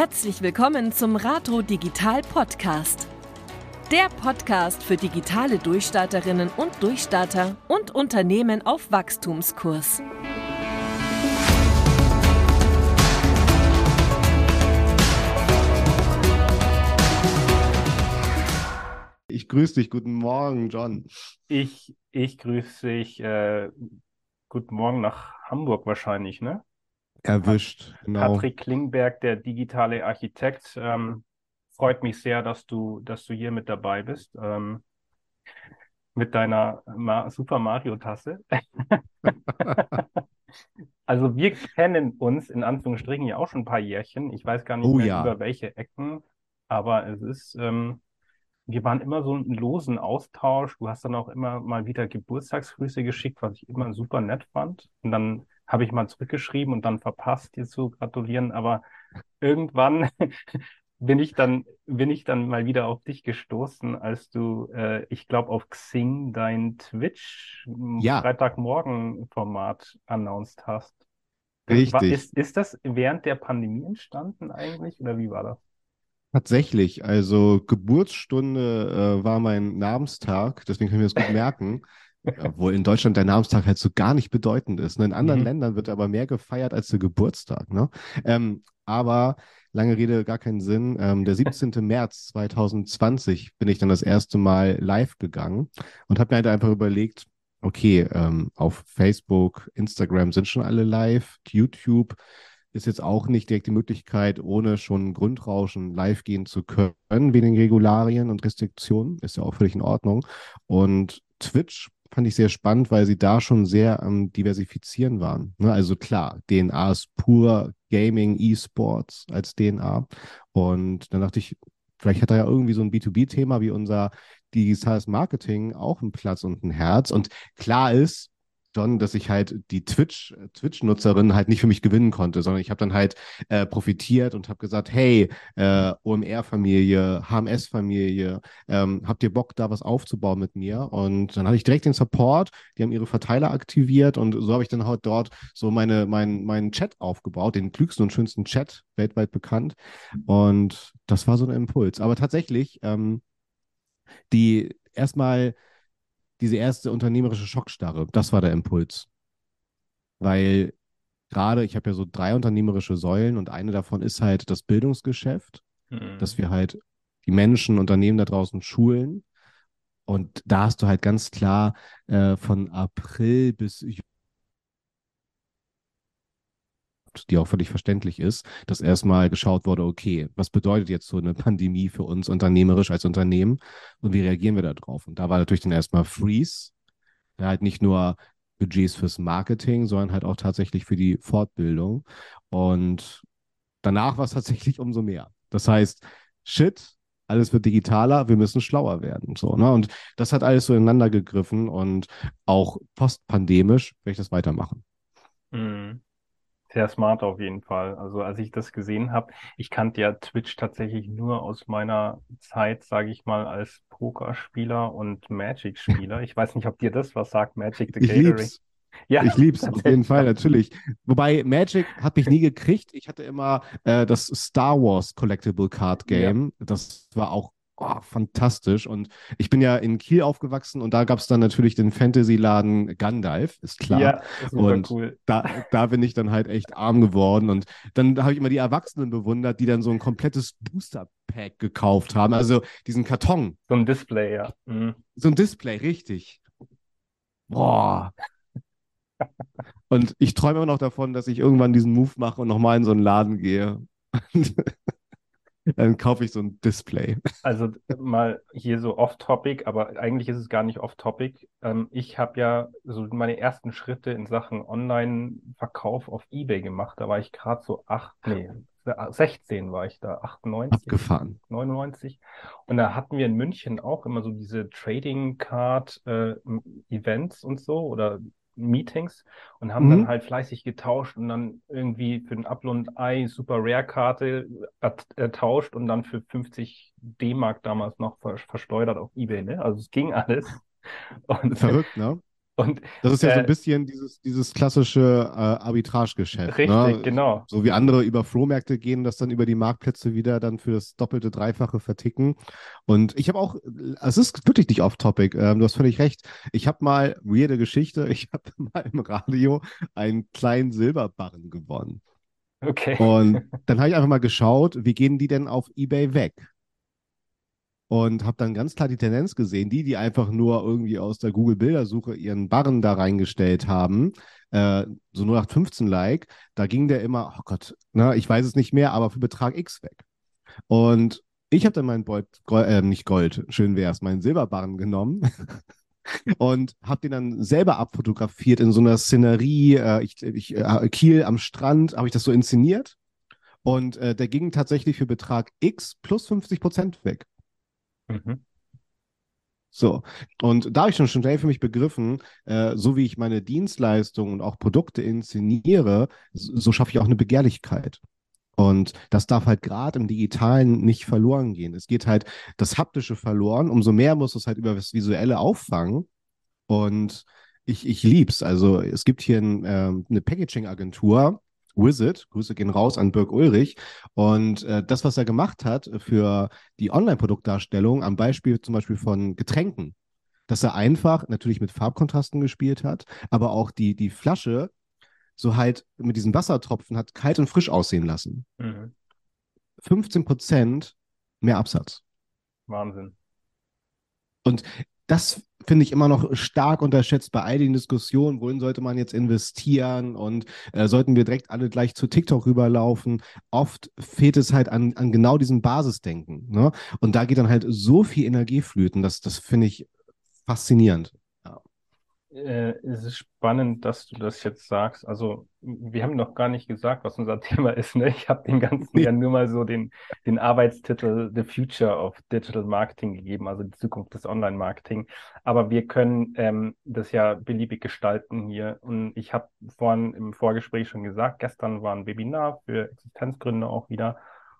Herzlich willkommen zum Ratro Digital Podcast. Der Podcast für digitale Durchstarterinnen und Durchstarter und Unternehmen auf Wachstumskurs. Ich grüße dich. Guten Morgen, John. Ich, ich grüße dich. Äh, guten Morgen nach Hamburg wahrscheinlich, ne? Erwischt, genau. Patrick Klingberg, der digitale Architekt. Ähm, freut mich sehr, dass du, dass du hier mit dabei bist. Ähm, mit deiner Ma Super Mario-Tasse. also wir kennen uns in Anführungsstrichen ja auch schon ein paar Jährchen. Ich weiß gar nicht oh, mehr ja. über welche Ecken, aber es ist, ähm, wir waren immer so einen losen Austausch. Du hast dann auch immer mal wieder Geburtstagsgrüße geschickt, was ich immer super nett fand. Und dann habe ich mal zurückgeschrieben und dann verpasst, dir zu gratulieren. Aber irgendwann bin ich dann, bin ich dann mal wieder auf dich gestoßen, als du, äh, ich glaube, auf Xing dein Twitch ja. Freitagmorgen-Format announced hast. Richtig. War, ist, ist das während der Pandemie entstanden eigentlich oder wie war das? Tatsächlich, also Geburtsstunde äh, war mein Namenstag, deswegen können wir das gut merken. Obwohl in Deutschland der Namenstag halt so gar nicht bedeutend ist. Ne? In anderen mhm. Ländern wird aber mehr gefeiert als der Geburtstag. Ne? Ähm, aber lange Rede, gar keinen Sinn. Ähm, der 17. März 2020 bin ich dann das erste Mal live gegangen und habe mir halt einfach überlegt, okay, ähm, auf Facebook, Instagram sind schon alle live, YouTube ist jetzt auch nicht direkt die Möglichkeit, ohne schon Grundrauschen live gehen zu können, wegen Regularien und Restriktionen. Ist ja auch völlig in Ordnung. Und Twitch fand ich sehr spannend, weil sie da schon sehr am Diversifizieren waren. Ne? Also klar, DNA ist pur Gaming, E-Sports als DNA. Und dann dachte ich, vielleicht hat er ja irgendwie so ein B2B-Thema wie unser digitales Marketing auch einen Platz und ein Herz. Und klar ist, schon, dass ich halt die Twitch, Twitch-Nutzerin halt nicht für mich gewinnen konnte, sondern ich habe dann halt äh, profitiert und habe gesagt, hey, äh, OMR-Familie, HMS-Familie, ähm, habt ihr Bock, da was aufzubauen mit mir? Und dann hatte ich direkt den Support, die haben ihre Verteiler aktiviert und so habe ich dann halt dort so meine, mein, meinen Chat aufgebaut, den klügsten und schönsten Chat weltweit bekannt. Und das war so ein Impuls. Aber tatsächlich, ähm, die erstmal diese erste unternehmerische Schockstarre, das war der Impuls. Weil gerade, ich habe ja so drei unternehmerische Säulen und eine davon ist halt das Bildungsgeschäft, mhm. dass wir halt die Menschen, Unternehmen da draußen schulen. Und da hast du halt ganz klar äh, von April bis die auch völlig verständlich ist, dass erstmal geschaut wurde, okay, was bedeutet jetzt so eine Pandemie für uns unternehmerisch als Unternehmen und wie reagieren wir darauf? Und da war natürlich dann erstmal Freeze, ja, halt nicht nur Budgets fürs Marketing, sondern halt auch tatsächlich für die Fortbildung. Und danach war es tatsächlich umso mehr. Das heißt, shit, alles wird digitaler, wir müssen schlauer werden. So, ne? Und das hat alles so ineinander gegriffen und auch postpandemisch werde ich das weitermachen. Mhm. Sehr smart auf jeden Fall. Also als ich das gesehen habe, ich kannte ja Twitch tatsächlich nur aus meiner Zeit, sage ich mal, als Pokerspieler und Magic-Spieler. Ich weiß nicht, ob dir das was sagt, Magic the Gathering. Ich lieb's. Ja, ich lieb's auf jeden Fall, natürlich. Wobei Magic hat mich nie gekriegt. Ich hatte immer äh, das Star Wars Collectible Card Game. Ja. Das war auch oh, fantastisch. Und ich bin ja in Kiel aufgewachsen und da gab es dann natürlich den Fantasy-Laden Gandalf, ist klar. Ja, ist und cool. da, da bin ich dann halt echt arm geworden. Und dann habe ich immer die Erwachsenen bewundert, die dann so ein komplettes Booster-Pack gekauft haben. Also diesen Karton. So ein Display, ja. Mhm. So ein Display, richtig. Boah. Und ich träume immer noch davon, dass ich irgendwann diesen Move mache und nochmal in so einen Laden gehe. dann kaufe ich so ein Display. Also mal hier so off-topic, aber eigentlich ist es gar nicht off-topic. Ähm, ich habe ja so meine ersten Schritte in Sachen Online-Verkauf auf Ebay gemacht. Da war ich gerade so acht, nee, 16 war ich da, 98. Abgefahren. 99. Und da hatten wir in München auch immer so diese Trading Card äh, Events und so oder Meetings und haben mhm. dann halt fleißig getauscht und dann irgendwie für den Upload Ei Super Rare Karte ertauscht und dann für 50 D-Mark damals noch versteuert auf Ebay, ne? Also es ging alles. Und, Verrückt, ne? Und, das ist ja äh, so ein bisschen dieses, dieses klassische äh, Arbitragegeschäft. Richtig, ne? genau. So wie andere über Flohmärkte gehen, das dann über die Marktplätze wieder dann für das doppelte, dreifache verticken. Und ich habe auch, es ist wirklich nicht off-topic, ähm, du hast völlig recht. Ich habe mal, weirde Geschichte, ich habe mal im Radio einen kleinen Silberbarren gewonnen. Okay. Und dann habe ich einfach mal geschaut, wie gehen die denn auf Ebay weg? Und habe dann ganz klar die Tendenz gesehen, die, die einfach nur irgendwie aus der Google-Bildersuche ihren Barren da reingestellt haben, äh, so 0815-like, da ging der immer, oh Gott, na, ich weiß es nicht mehr, aber für Betrag X weg. Und ich habe dann meinen Gold, Gold äh, nicht Gold, schön wär's, meinen Silberbarren genommen und habe den dann selber abfotografiert in so einer Szenerie, äh, ich, ich, äh, Kiel am Strand, habe ich das so inszeniert. Und äh, der ging tatsächlich für Betrag X plus 50 Prozent weg. Mhm. So, und da habe ich schon schnell für mich begriffen, äh, so wie ich meine Dienstleistungen und auch Produkte inszeniere, so, schaffe ich auch eine Begehrlichkeit. Und das darf halt gerade im Digitalen nicht verloren gehen. Es geht halt das Haptische verloren, umso mehr muss es halt über das Visuelle auffangen. Und ich, ich lieb's. Also es gibt hier ein, äh, eine Packaging-Agentur, Wizard, Grüße gehen raus an Birk Ulrich. Und äh, das, was er gemacht hat für die Online-Produktdarstellung, am Beispiel zum Beispiel von Getränken, dass er einfach natürlich mit Farbkontrasten gespielt hat, aber auch die, die Flasche so halt mit diesen Wassertropfen hat kalt und frisch aussehen lassen. Mhm. 15 Prozent mehr Absatz. Wahnsinn. Und das finde ich immer noch stark unterschätzt bei all den Diskussionen, wohin sollte man jetzt investieren und äh, sollten wir direkt alle gleich zu TikTok rüberlaufen. Oft fehlt es halt an, an genau diesem Basisdenken. Ne? Und da geht dann halt so viel Energie flöten, das, das finde ich faszinierend. Äh, es ist spannend, dass du das jetzt sagst. Also, wir haben noch gar nicht gesagt, was unser Thema ist. Ne? Ich habe dem Ganzen ja nur mal so den, den Arbeitstitel The Future of Digital Marketing gegeben, also die Zukunft des Online-Marketing. Aber wir können ähm, das ja beliebig gestalten hier. Und ich habe vorhin im Vorgespräch schon gesagt, gestern war ein Webinar für Existenzgründer auch wieder.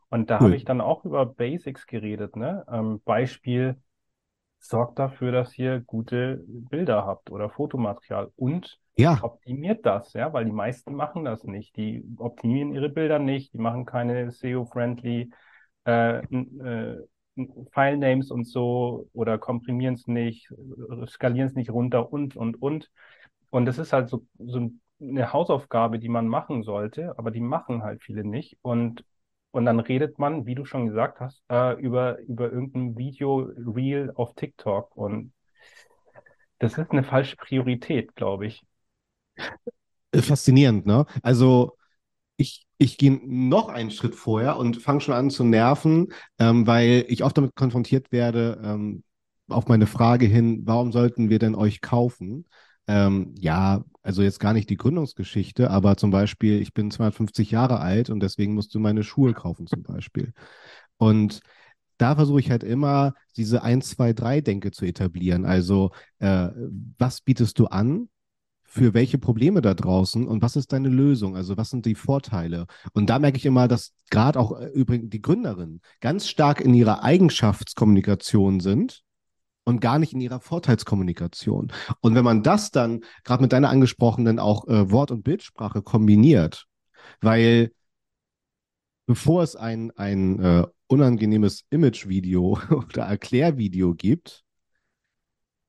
Und da cool. habe ich dann auch über Basics geredet. Ne? Ähm, Beispiel sorgt dafür, dass ihr gute Bilder habt oder Fotomaterial und ja. optimiert das, ja, weil die meisten machen das nicht. Die optimieren ihre Bilder nicht, die machen keine SEO-friendly äh, äh, File-Names und so oder komprimieren es nicht, skalieren es nicht runter und, und, und. Und das ist halt so, so eine Hausaufgabe, die man machen sollte, aber die machen halt viele nicht. Und und dann redet man, wie du schon gesagt hast, äh, über, über irgendein Video-Reel auf TikTok. Und das ist eine falsche Priorität, glaube ich. Faszinierend, ne? Also ich, ich gehe noch einen Schritt vorher und fange schon an zu nerven, ähm, weil ich oft damit konfrontiert werde, ähm, auf meine Frage hin, warum sollten wir denn euch kaufen? Ähm, ja, also jetzt gar nicht die Gründungsgeschichte, aber zum Beispiel, ich bin 250 Jahre alt und deswegen musst du meine Schuhe kaufen zum Beispiel. Und da versuche ich halt immer, diese 1, 2, 3 Denke zu etablieren. Also, äh, was bietest du an? Für welche Probleme da draußen und was ist deine Lösung? Also, was sind die Vorteile? Und da merke ich immer, dass gerade auch äh, übrigens die Gründerinnen ganz stark in ihrer Eigenschaftskommunikation sind und gar nicht in ihrer Vorteilskommunikation. Und wenn man das dann gerade mit deiner angesprochenen auch äh, Wort- und Bildsprache kombiniert, weil bevor es ein, ein äh, unangenehmes Image-Video oder Erklärvideo gibt,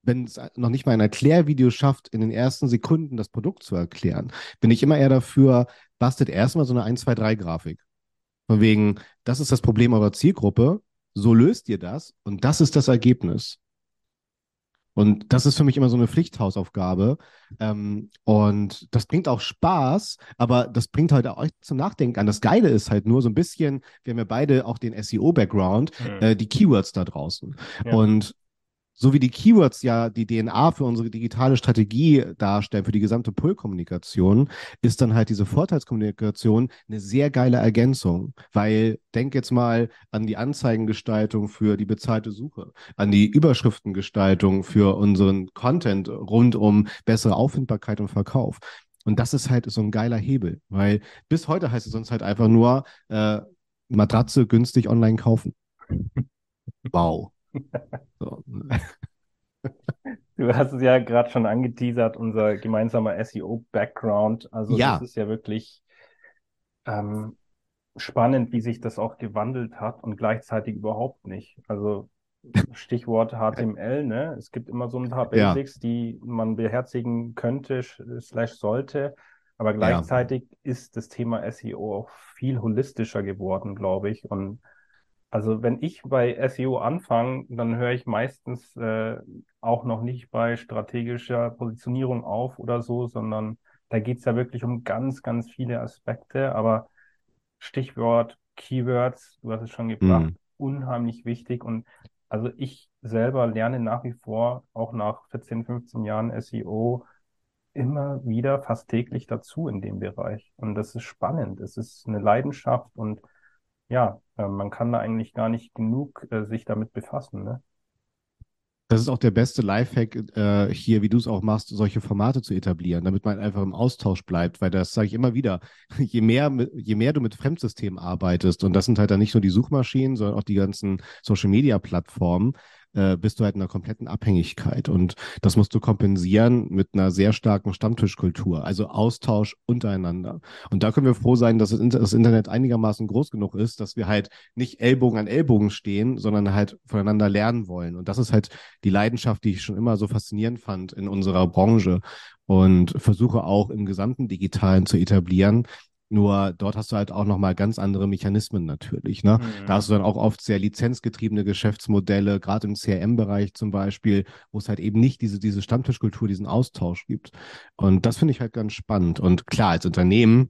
wenn es noch nicht mal ein Erklärvideo schafft, in den ersten Sekunden das Produkt zu erklären, bin ich immer eher dafür, bastet erstmal so eine 1, 2, 3 Grafik. Von wegen, das ist das Problem eurer Zielgruppe, so löst ihr das und das ist das Ergebnis. Und das ist für mich immer so eine Pflichthausaufgabe. Ähm, und das bringt auch Spaß, aber das bringt halt auch euch zum Nachdenken an. Das Geile ist halt nur so ein bisschen, wir haben ja beide auch den SEO-Background, mhm. äh, die Keywords da draußen. Ja. Und so wie die Keywords ja die DNA für unsere digitale Strategie darstellen, für die gesamte Pull-Kommunikation, ist dann halt diese Vorteilskommunikation eine sehr geile Ergänzung. Weil denk jetzt mal an die Anzeigengestaltung für die bezahlte Suche, an die Überschriftengestaltung für unseren Content rund um bessere Auffindbarkeit und Verkauf. Und das ist halt so ein geiler Hebel, weil bis heute heißt es uns halt einfach nur äh, Matratze günstig online kaufen. Wow. So. Du hast es ja gerade schon angeteasert, unser gemeinsamer SEO-Background. Also Ja. das ist ja wirklich ähm, spannend, wie sich das auch gewandelt hat und gleichzeitig überhaupt nicht. Also Stichwort HTML, ne? Es gibt immer so ein paar Ja. Basics, die man beherzigen könnte, slash sollte. Aber gleichzeitig ist das Thema SEO auch viel holistischer geworden, glaube ich. Und also wenn ich bei SEO anfange, dann höre ich meistens äh, auch noch nicht bei strategischer Positionierung auf oder so, sondern da geht's ja wirklich um ganz, ganz viele Aspekte. Aber Stichwort Keywords, du hast es schon gebracht, Mhm. unheimlich wichtig. Und also ich selber lerne nach wie vor, auch nach 14, 15 Jahren SEO, immer wieder fast täglich dazu in dem Bereich. Und das ist spannend. Es ist eine Leidenschaft und ja, äh, man kann da eigentlich gar nicht genug äh, sich damit befassen, ne? Das ist auch der beste Lifehack äh, hier, wie du es auch machst, solche Formate zu etablieren, damit man einfach im Austausch bleibt, weil das sage ich immer wieder, je mehr, je mehr du mit Fremdsystemen arbeitest, und das sind halt dann nicht nur die Suchmaschinen, sondern auch die ganzen Social-Media-Plattformen, äh, bist du halt in einer kompletten Abhängigkeit. Und das musst du kompensieren mit einer sehr starken Stammtischkultur, also Austausch untereinander. Und da können wir froh sein, dass das Inter- das Internet einigermaßen groß genug ist, dass wir halt nicht Ellbogen an Ellbogen stehen, sondern halt voneinander lernen wollen. Und das ist halt die Leidenschaft, die ich schon immer so faszinierend fand in unserer Branche und versuche auch im gesamten Digitalen zu etablieren. Nur dort hast du halt auch nochmal ganz andere Mechanismen natürlich. Ne? Mhm. Da hast du dann auch oft sehr lizenzgetriebene Geschäftsmodelle, gerade im CRM-Bereich zum Beispiel, wo es halt eben nicht diese, diese Stammtischkultur, diesen Austausch gibt. Und das finde ich halt ganz spannend. Und klar, als Unternehmen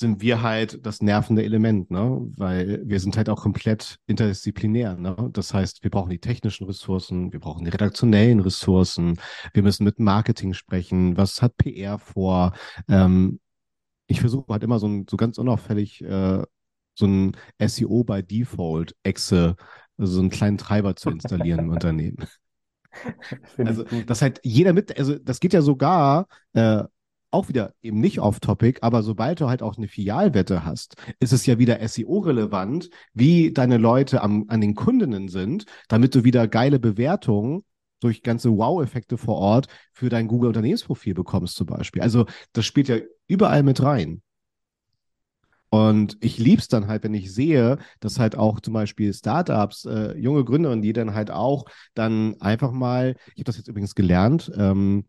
sind wir halt das nervende Element, ne? Weil wir sind halt auch komplett interdisziplinär, ne? Das heißt, wir brauchen die technischen Ressourcen, wir brauchen die redaktionellen Ressourcen, wir müssen mit Marketing sprechen, was hat PR vor? Ähm, ich versuche halt immer so, ein, so ganz unauffällig äh, so ein SEO by Default Exe, also so einen kleinen Treiber zu installieren im Unternehmen. Also, dass halt jeder mit, also das geht ja sogar äh, auch wieder eben nicht off-topic, aber sobald du halt auch eine Filialwette hast, ist es ja wieder SEO-relevant, wie deine Leute am, an den Kundinnen sind, damit du wieder geile Bewertungen durch ganze Wow-Effekte vor Ort für dein Google-Unternehmensprofil bekommst zum Beispiel. Also das spielt ja überall mit rein. Und ich lieb's dann halt, wenn ich sehe, dass halt auch zum Beispiel Startups, äh, junge Gründerinnen, die dann halt auch dann einfach mal, ich habe das jetzt übrigens gelernt, ähm,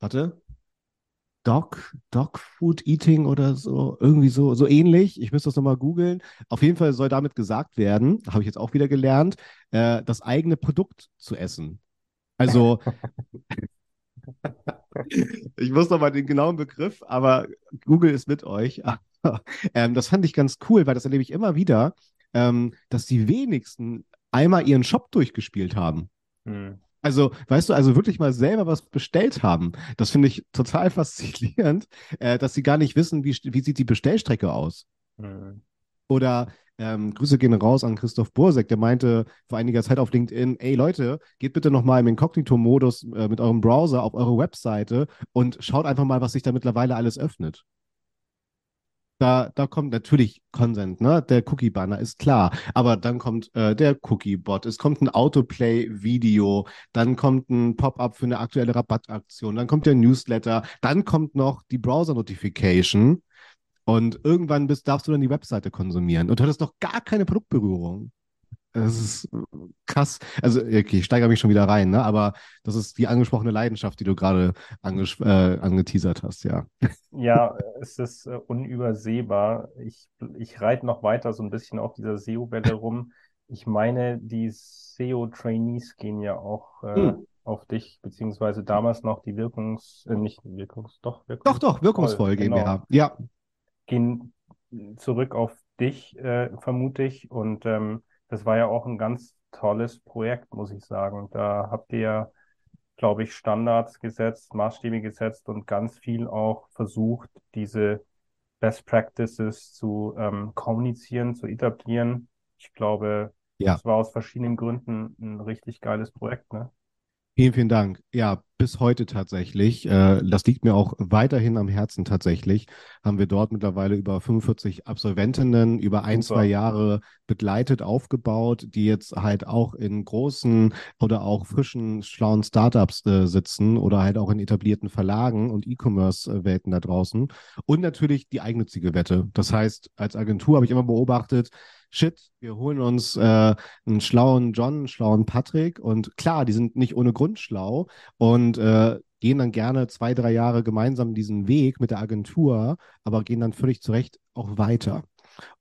warte, Dog, Dog Food Eating oder so, irgendwie so, so ähnlich. Ich müsste das nochmal googeln. Auf jeden Fall soll damit gesagt werden, habe ich jetzt auch wieder gelernt, äh, das eigene Produkt zu essen. Also, ich muss noch mal den genauen Begriff, aber Google ist mit euch. ähm, das fand ich ganz cool, weil das erlebe ich immer wieder, ähm, dass die wenigsten einmal ihren Shop durchgespielt haben. Hm. Also, weißt du, also wirklich mal selber was bestellt haben. Das finde ich total faszinierend, äh, dass sie gar nicht wissen, wie, wie sieht die Bestellstrecke aus. Hm. Oder ähm, Grüße gehen raus an Christoph Bursek, der meinte vor einiger Zeit auf LinkedIn, ey Leute, geht bitte nochmal im Inkognito-Modus äh, mit eurem Browser auf eure Webseite und schaut einfach mal, was sich da mittlerweile alles öffnet. Da, da kommt natürlich Consent, ne? Der Cookie-Banner ist klar. Aber dann kommt äh, der Cookie-Bot, es kommt ein Autoplay-Video, dann kommt ein Pop-up für eine aktuelle Rabattaktion, dann kommt der Newsletter, dann kommt noch die Browser-Notification und irgendwann bist, darfst du dann die Webseite konsumieren und du hattest noch gar keine Produktberührung. Das ist krass. Also, okay, ich steigere mich schon wieder rein, ne? Aber das ist die angesprochene Leidenschaft, die du gerade äh, angeteasert hast, ja. Ja, es ist äh, unübersehbar. Ich, ich reite noch weiter so ein bisschen auf dieser SEO-Welle rum. Ich meine, die SEO-Trainees gehen ja auch äh, Hm. auf dich, beziehungsweise damals noch die Wirkungs, äh, nicht Wirkungs, doch, Doch, doch, wirkungsvoll genau. GmbH. Ja, gehen zurück auf dich, äh, vermute ich. Und ähm, das war ja auch ein ganz tolles Projekt, muss ich sagen. Da habt ihr ja, glaube ich, Standards gesetzt, Maßstäbe gesetzt und ganz viel auch versucht, diese Best Practices zu ähm, kommunizieren, zu etablieren. Ich glaube, Ja. das war aus verschiedenen Gründen ein richtig geiles Projekt, ne? Vielen, vielen Dank. Ja, bis heute tatsächlich. Äh, das liegt mir auch weiterhin am Herzen tatsächlich. Haben wir dort mittlerweile über 45 Absolventinnen über ein, Super. zwei Jahre begleitet, aufgebaut, die jetzt halt auch in großen oder auch frischen, schlauen Startups äh, sitzen oder halt auch in etablierten Verlagen und E-Commerce-Welten da draußen. Und natürlich die eigennützige Wette. Das heißt, als Agentur habe ich immer beobachtet, shit, wir holen uns äh, einen schlauen John, einen schlauen Patrick und klar, die sind nicht ohne Grund schlau und äh, gehen dann gerne zwei, drei Jahre gemeinsam diesen Weg mit der Agentur, aber gehen dann völlig zurecht auch weiter.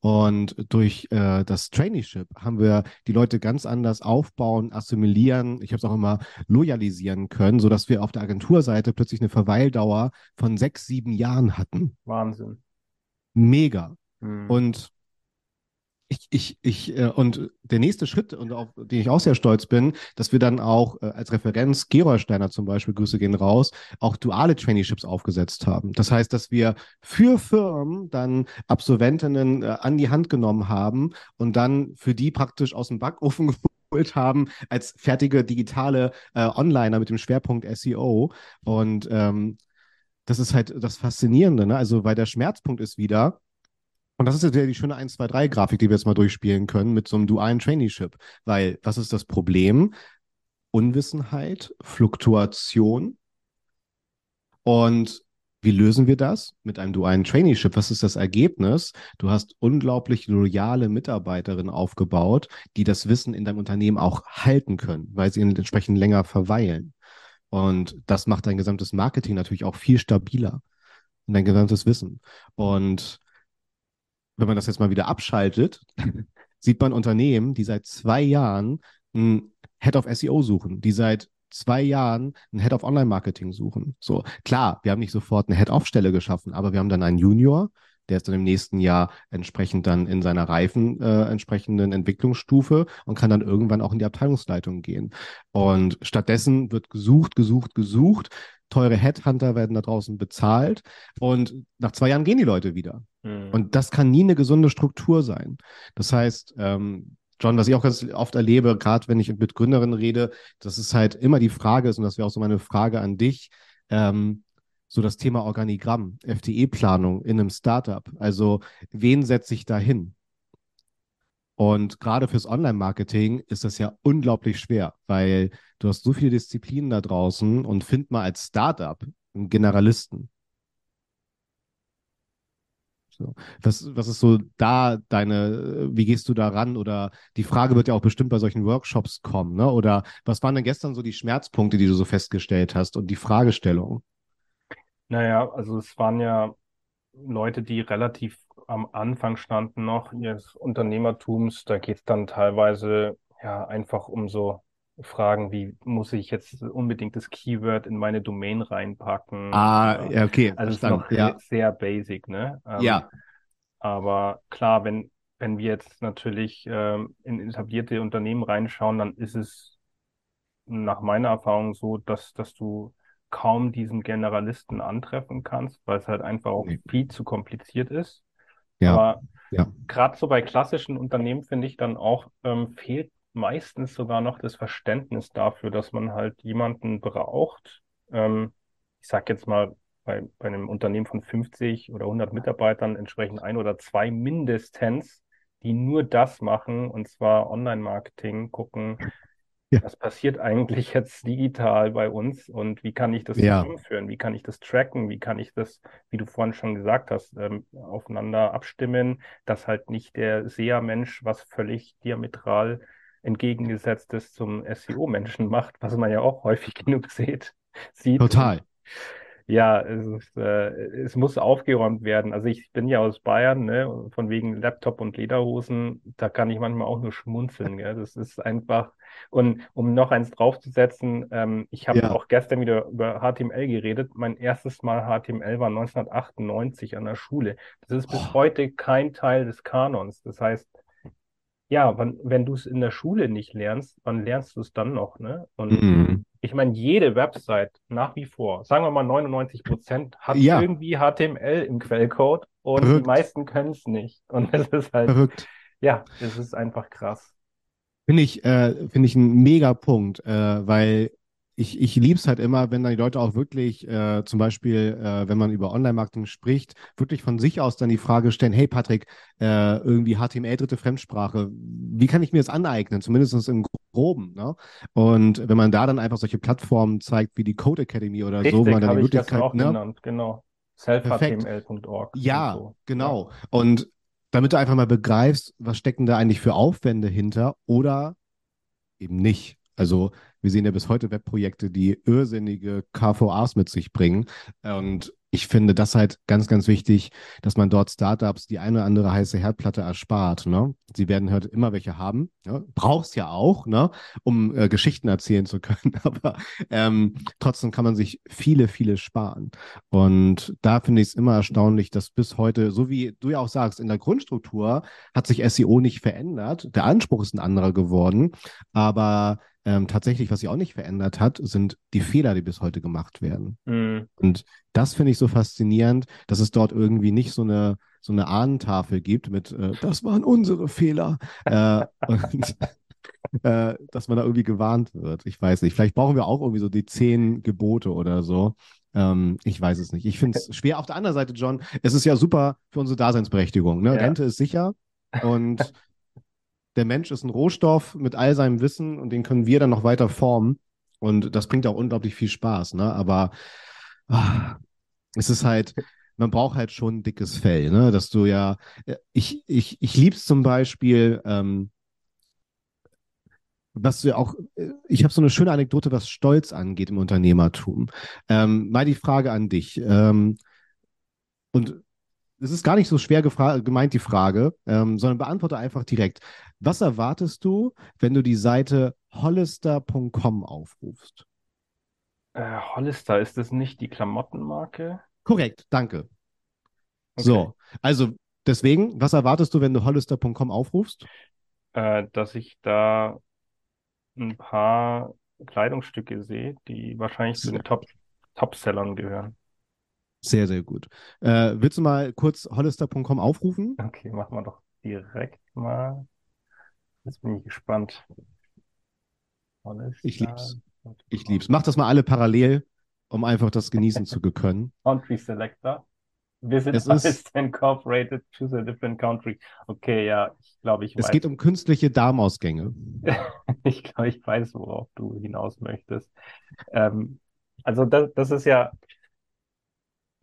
Und durch äh, das Traineeship haben wir die Leute ganz anders aufbauen, assimilieren, ich habe es auch immer loyalisieren können, sodass wir auf der Agenturseite plötzlich eine Verweildauer von sechs, sieben Jahren hatten. Wahnsinn. Mega. Hm. Und ich, ich, ich, äh, und der nächste Schritt, und auf den ich auch sehr stolz bin, dass wir dann auch äh, als Referenz, Gerolsteiner zum Beispiel, Grüße gehen raus, auch duale Traineeships aufgesetzt haben. Das heißt, dass wir für Firmen dann Absolventinnen äh, an die Hand genommen haben und dann für die praktisch aus dem Backofen geholt haben als fertige digitale Onliner mit dem Schwerpunkt SEO. Und ähm, das ist halt das Faszinierende, ne? Also, weil der Schmerzpunkt ist wieder, und das ist jetzt ja die schöne 1, 2, 3 Grafik, die wir jetzt mal durchspielen können mit so einem dualen Traineeship. Weil, was ist das Problem? Unwissenheit, Fluktuation. Und wie lösen wir das? Mit einem dualen Traineeship. Was ist das Ergebnis? Du hast unglaublich loyale Mitarbeiterinnen aufgebaut, die das Wissen in deinem Unternehmen auch halten können, weil sie entsprechend länger verweilen. Und das macht dein gesamtes Marketing natürlich auch viel stabiler und dein gesamtes Wissen. Und wenn man das jetzt mal wieder abschaltet, sieht man Unternehmen, die seit zwei Jahren ein Head of SEO suchen, die seit zwei Jahren ein Head of Online-Marketing suchen. So, klar, wir haben nicht sofort eine Head-Off-Stelle geschaffen, aber wir haben dann einen Junior, der ist dann im nächsten Jahr entsprechend dann in seiner reifen äh, entsprechenden Entwicklungsstufe und kann dann irgendwann auch in die Abteilungsleitung gehen. Und stattdessen wird gesucht, gesucht, gesucht teure Headhunter werden da draußen bezahlt und nach zwei Jahren gehen die Leute wieder. Mhm. Und das kann nie eine gesunde Struktur sein. Das heißt, ähm, John, was ich auch ganz oft erlebe, gerade wenn ich mit Gründerinnen rede, dass es halt immer die Frage ist, und das wäre auch so meine Frage an dich, ähm, so das Thema Organigramm, FTE-Planung in einem Startup. Also, wen setze ich da hin? Und gerade fürs Online-Marketing ist das ja unglaublich schwer, weil du hast so viele Disziplinen da draußen und find mal als Startup einen Generalisten. So. Was, was ist so da deine, wie gehst du da ran? Oder die Frage wird ja auch bestimmt bei solchen Workshops kommen, ne? Oder was waren denn gestern so die Schmerzpunkte, die du so festgestellt hast und die Fragestellung? Naja, also es waren ja Leute, die relativ am Anfang standen noch ihres Unternehmertums. Da geht es dann teilweise ja einfach um so Fragen wie, muss ich jetzt unbedingt das Keyword in meine Domain reinpacken? Ah, ja, okay. Also es ist noch ja. sehr basic, ne? Ähm, ja. Aber klar, wenn, wenn wir jetzt natürlich ähm, in etablierte Unternehmen reinschauen, dann ist es nach meiner Erfahrung so, dass, dass du kaum diesen Generalisten antreffen kannst, weil es halt einfach auch nee. viel zu kompliziert ist. Ja. Aber ja. gerade so bei klassischen Unternehmen finde ich dann auch, ähm, fehlt meistens sogar noch das Verständnis dafür, dass man halt jemanden braucht. Ähm, ich sag jetzt mal, bei, bei einem Unternehmen von 50 oder 100 Mitarbeitern entsprechend ein oder zwei mindestens, die nur das machen, und zwar Online-Marketing, gucken, ja. was passiert eigentlich jetzt digital bei uns und wie kann ich das ja. zusammenführen, wie kann ich das tracken, wie kann ich das, wie du vorhin schon gesagt hast, ähm, aufeinander abstimmen, dass halt nicht der SEA-Mensch was völlig diametral entgegengesetztes zum SEO-Menschen macht, was man ja auch häufig genug sieht. sieht. Total. Ja, es, ist, äh, es muss aufgeräumt werden. Also ich bin ja aus Bayern, ne, von wegen Laptop und Lederhosen, da kann ich manchmal auch nur schmunzeln. Gell? Das ist einfach. Und um noch eins draufzusetzen, ähm, ich habe ja. auch gestern wieder über HTML geredet. Mein erstes Mal HTML war 1998 an der Schule. Das ist bis oh. heute kein Teil des Kanons. Das heißt, ja, wann, wenn du es in der Schule nicht lernst, wann lernst du es dann noch, ne? Und mhm. Ich meine, jede Website nach wie vor, sagen wir mal 99 Prozent, hat ja. irgendwie HTML im Quellcode und Verrückt. die meisten können es nicht. Und das ist halt, Verrückt. ja, es ist einfach krass. Finde ich, äh, finde ich ein mega Punkt, äh, weil ich, ich liebe es halt immer, wenn dann die Leute auch wirklich, äh, zum Beispiel, äh, wenn man über Online-Marketing spricht, wirklich von sich aus dann die Frage stellen, hey Patrick, äh, irgendwie HTML dritte Fremdsprache, wie kann ich mir das aneignen, zumindest im Groben. Ne? Und wenn man da dann einfach solche Plattformen zeigt wie die Code Academy oder Richtig, so, wo man dann die Möglichkeit, auch ne? genannt, genau. selfhtml.org. Ja, so. genau. Und damit du einfach mal begreifst, was stecken da eigentlich für Aufwände hinter oder eben nicht. Also wir sehen ja bis heute Webprojekte, die irrsinnige KVAs mit sich bringen. Und ich finde das halt ganz, ganz wichtig, dass man dort Startups die eine oder andere heiße Herdplatte erspart. Ne? Sie werden halt immer welche haben. Ne? Brauchst ja auch, ne? um äh, Geschichten erzählen zu können. Aber ähm, trotzdem kann man sich viele, viele sparen. Und da finde ich es immer erstaunlich, dass bis heute, so wie du ja auch sagst, in der Grundstruktur hat sich SEO nicht verändert. Der Anspruch ist ein anderer geworden. Aber ähm, tatsächlich, was sich auch nicht verändert hat, sind die Fehler, die bis heute gemacht werden. Mhm. Und das finde ich so faszinierend, dass es dort irgendwie nicht so eine, so eine Ahnentafel gibt mit, äh, das waren unsere Fehler. äh, und äh, dass man da irgendwie gewarnt wird. Ich weiß nicht. Vielleicht brauchen wir auch irgendwie so die zehn Gebote oder so. Ähm, ich weiß es nicht. Ich finde es schwer. Auf der anderen Seite, John, es ist ja super für unsere Daseinsberechtigung. Ne? Ja. Rente ist sicher und der Mensch ist ein Rohstoff mit all seinem Wissen und den können wir dann noch weiter formen. Und das bringt auch unglaublich viel Spaß. Ne? Aber ah, es ist halt, man braucht halt schon ein dickes Fell, ne? Dass du ja, äh, ich, ich, ich lieb's zum Beispiel, ähm, was du ja auch, äh, ich habe so eine schöne Anekdote, was Stolz angeht im Unternehmertum. Ähm, mal die Frage an dich. Ähm, und es ist gar nicht so schwer gemeint, die Frage, ähm, sondern beantworte einfach direkt. Was erwartest du, wenn du die Seite hollister.com aufrufst? Äh, Hollister, ist das nicht die Klamottenmarke? Korrekt, danke. Okay. So, also deswegen, was erwartest du, wenn du hollister.com aufrufst? Äh, dass ich da ein paar Kleidungsstücke sehe, die wahrscheinlich zu den Top, Top-Sellern gehören. Sehr, sehr gut. Äh, willst du mal kurz hollister.com aufrufen? Okay, machen wir doch direkt mal. Jetzt bin ich gespannt. Hollister. Ich lieb's. Ich lieb's. Mach das mal alle parallel, um einfach das genießen zu können. Country Selector. Visit Es ist- Incorporated, choose a different country. Okay, ja, ich glaube, ich Es weiß. geht um künstliche Darmausgänge. Ich glaube, ich weiß, worauf du hinaus möchtest. Ähm, also das, das ist ja,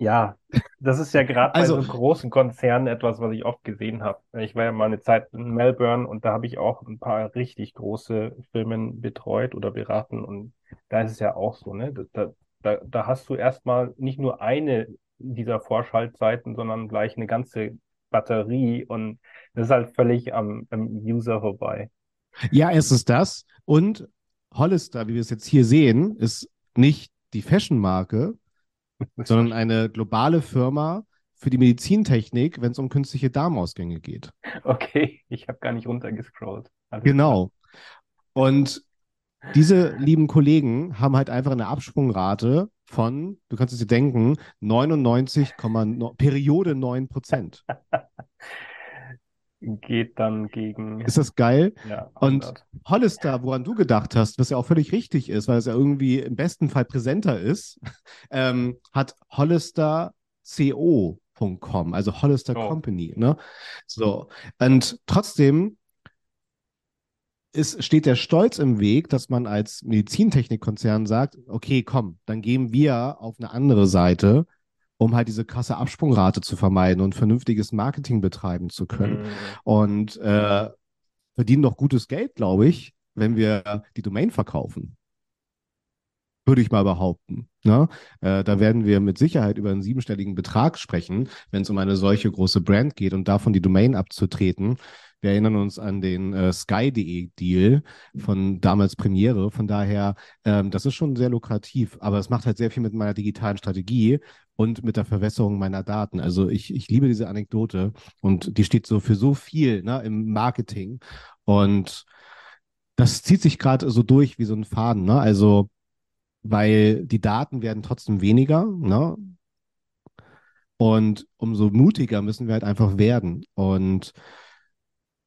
ja, das ist ja gerade bei Also- so großen Konzernen etwas, was ich oft gesehen habe. Ich war ja mal eine Zeit in Melbourne und da habe ich auch ein paar richtig große Firmen betreut oder beraten und da ist es ja auch so, ne? Da, da, da hast du erstmal nicht nur eine dieser Vorschaltseiten, sondern gleich eine ganze Batterie und das ist halt völlig am, am User vorbei. Ja, es ist das. Und Hollister, wie wir es jetzt hier sehen, ist nicht die Fashion-Marke, sondern eine globale Firma für die Medizintechnik, wenn es um künstliche Darmausgänge geht. Okay, ich habe gar nicht runtergescrollt. Alles Genau. Und diese lieben Kollegen haben halt einfach eine Absprungrate von, du kannst es dir denken, 99,9, Periode 9 Prozent. Geht dann gegen, Ist das geil? ja, und- 100. Hollister, woran du gedacht hast, was ja auch völlig richtig ist, weil es ja irgendwie im besten Fall präsenter ist, ähm, hat hollisterco.com, also Hollister Oh. Company. Ne? So, und trotzdem ist, steht der Stolz im Weg, dass man als Medizintechnikkonzern sagt, okay, komm, dann gehen wir auf eine andere Seite, um halt diese krasse Absprungrate zu vermeiden und vernünftiges Marketing betreiben zu können Mhm. und äh, verdienen doch gutes Geld, glaube ich, wenn wir die Domain verkaufen. Würde ich mal behaupten. Ne? Äh, da werden wir mit Sicherheit über einen siebenstelligen Betrag sprechen, wenn es um eine solche große Brand geht und davon die Domain abzutreten. Wir erinnern uns an den äh, Sky.de Deal von damals Premiere. Von daher, ähm, das ist schon sehr lukrativ, aber es macht halt sehr viel mit meiner digitalen Strategie und mit der Verwässerung meiner Daten. Also ich, ich liebe diese Anekdote und die steht so für so viel ne, im Marketing. Und das zieht sich gerade so durch wie so ein Faden. Ne? Also, weil die Daten werden trotzdem weniger. Ne? Und umso mutiger müssen wir halt einfach werden. Und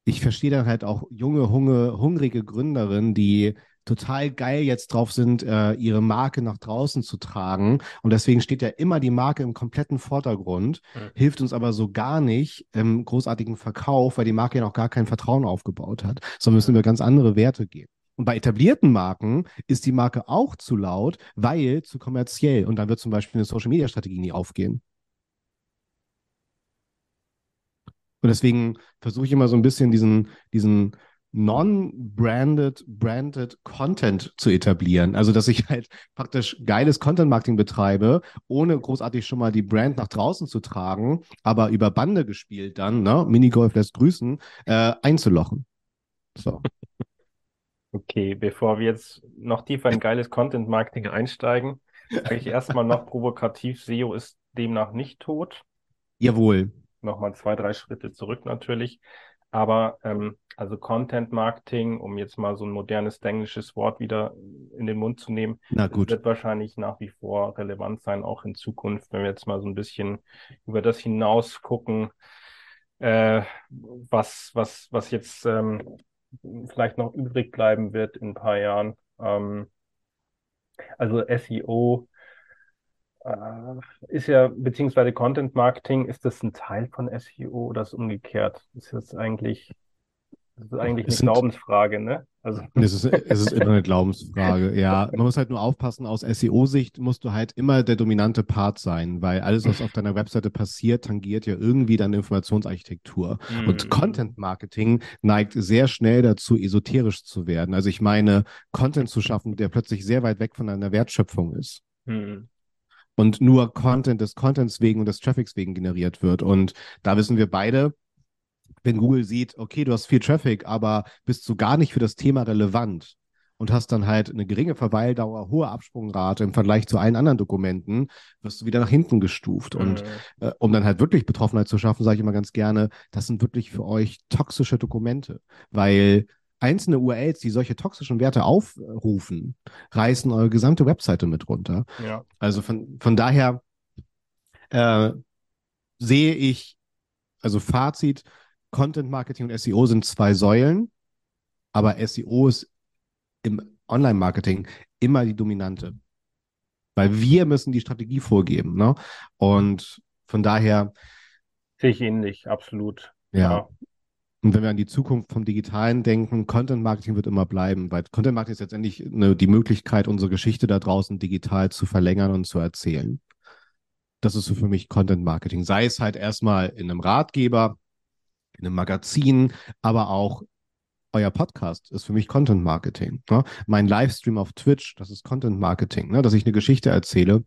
ich verstehe dann halt auch junge, hunge, hungrige Gründerinnen, die total geil jetzt drauf sind, äh, ihre Marke nach draußen zu tragen. Und deswegen steht ja immer die Marke im kompletten Vordergrund, mhm. hilft uns aber so gar nicht im großartigen Verkauf, weil die Marke ja noch gar kein Vertrauen aufgebaut hat, sondern müssen über ganz andere Werte gehen. Und bei etablierten Marken ist die Marke auch zu laut, weil zu kommerziell. Und dann wird zum Beispiel eine Social-Media-Strategie nie aufgehen. Und deswegen versuche ich immer so ein bisschen diesen, diesen non-branded, branded Content zu etablieren. Also, dass ich halt praktisch geiles Content-Marketing betreibe, ohne großartig schon mal die Brand nach draußen zu tragen, aber über Bande gespielt dann, ne, Minigolf lässt grüßen, äh, einzulochen. So. Okay, bevor wir jetzt noch tiefer in geiles Content-Marketing einsteigen, sage ich erstmal noch provokativ, SEO ist demnach nicht tot. Jawohl. Nochmal zwei, drei Schritte zurück natürlich. Aber ähm, also Content Marketing, um jetzt mal so ein modernes englisches Wort wieder in den Mund zu nehmen, Na gut. wird wahrscheinlich nach wie vor relevant sein, auch in Zukunft, wenn wir jetzt mal so ein bisschen über das hinaus gucken, äh, was, was, was jetzt ähm, vielleicht noch übrig bleiben wird in ein paar Jahren. Ähm, also SEO äh, ist ja, beziehungsweise Content Marketing, ist das ein Teil von SEO oder ist umgekehrt? Ist das eigentlich, das ist eigentlich eine sind, Glaubensfrage, ne? Also. Es, ist, es ist immer eine Glaubensfrage, ja. Man muss halt nur aufpassen, aus SEO-Sicht musst du halt immer der dominante Part sein, weil alles, was auf deiner Webseite passiert, tangiert ja irgendwie deine Informationsarchitektur. Mm. Und Content Marketing neigt sehr schnell dazu, esoterisch zu werden. Also ich meine, Content zu schaffen, der plötzlich sehr weit weg von einer Wertschöpfung ist. Mm und nur Content des Contents wegen und des Traffics wegen generiert wird. Und da wissen wir beide, wenn Google sieht, okay, du hast viel Traffic, aber bist du gar nicht für das Thema relevant und hast dann halt eine geringe Verweildauer, hohe Absprungrate im Vergleich zu allen anderen Dokumenten, wirst du wieder nach hinten gestuft. Mhm. Und äh, um dann halt wirklich Betroffenheit zu schaffen, sage ich immer ganz gerne, das sind wirklich für euch toxische Dokumente, weil einzelne URLs, die solche toxischen Werte aufrufen, reißen eure gesamte Webseite mit runter. Ja. Also von, von daher äh, sehe ich, also Fazit, Content Marketing und SEO sind zwei Säulen, aber SEO ist im Online-Marketing immer die dominante. Weil wir müssen die Strategie vorgeben. Ne? Und von daher. Sehe ich ähnlich, absolut. Ja. ja. Und wenn wir an die Zukunft vom Digitalen denken, Content Marketing wird immer bleiben, weil Content Marketing ist letztendlich eine, die Möglichkeit, unsere Geschichte da draußen digital zu verlängern und zu erzählen. Das ist so für mich Content Marketing. Sei es halt erstmal in einem Ratgeber, in einem Magazin, aber auch euer Podcast ist für mich Content Marketing. Ne? Mein Livestream auf Twitch, das ist Content Marketing, ne? dass ich eine Geschichte erzähle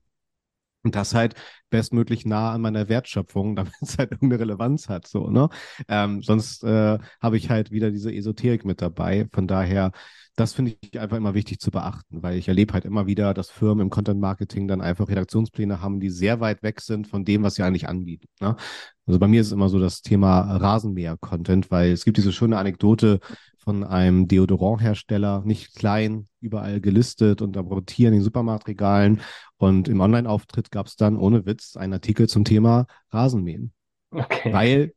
und das halt bestmöglich nah an meiner Wertschöpfung, damit es halt irgendeine Relevanz hat. So, ne? Ähm, sonst äh, habe ich halt wieder diese Esoterik mit dabei. Von daher, das finde ich einfach immer wichtig zu beachten, weil ich erlebe halt immer wieder, dass Firmen im Content Marketing dann einfach Redaktionspläne haben, die sehr weit weg sind von dem, was sie eigentlich anbieten. Ne? Also bei mir ist es immer so das Thema Rasenmäher-Content, weil es gibt diese schöne Anekdote von einem Deodoranthersteller, nicht klein, überall gelistet und am Rotieren in den Supermarktregalen. Und im Online-Auftritt gab es dann ohne Witz einen Artikel zum Thema Rasenmähen. Okay. Weil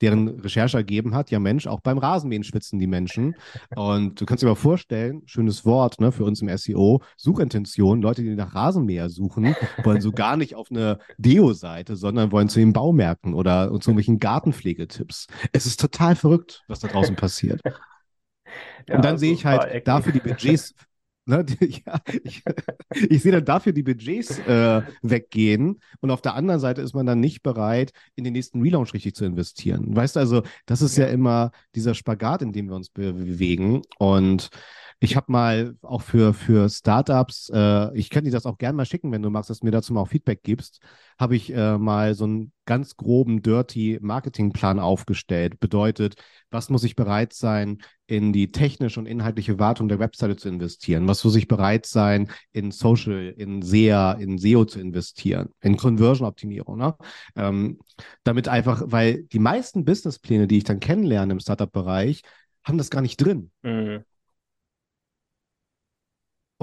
deren Recherche ergeben hat, ja Mensch, auch beim Rasenmähen schwitzen die Menschen. Und du kannst dir mal vorstellen, schönes Wort ne, für uns im SEO, Suchintention, Leute, die nach Rasenmäher suchen, wollen so gar nicht auf eine Deo-Seite, sondern wollen zu den Baumärkten oder zu irgendwelchen Gartenpflegetipps. Es ist total verrückt, was da draußen passiert. Ja, und dann sehe ich halt dafür die Budgets, ne, die, ja, ich, ich, sehe dann dafür die Budgets äh, weggehen. Und auf der anderen Seite ist man dann nicht bereit, in den nächsten Relaunch richtig zu investieren. Weißt du, also das ist ja, ja immer dieser Spagat, in dem wir uns bewegen. Und ich habe mal auch für, für Startups, äh, ich könnte dir das auch gerne mal schicken, wenn du magst, dass du mir dazu mal auch Feedback gibst, habe ich äh, mal so einen ganz groben, dirty Marketingplan aufgestellt. Bedeutet, was muss ich bereit sein, in die technische und inhaltliche Wartung der Webseite zu investieren? Was muss ich bereit sein, in Social, in SEA, in SEO zu investieren, in Conversion-Optimierung? Ne? Ähm, damit einfach, weil die meisten Businesspläne, die ich dann kennenlerne im Startup-Bereich, haben das gar nicht drin. Mhm.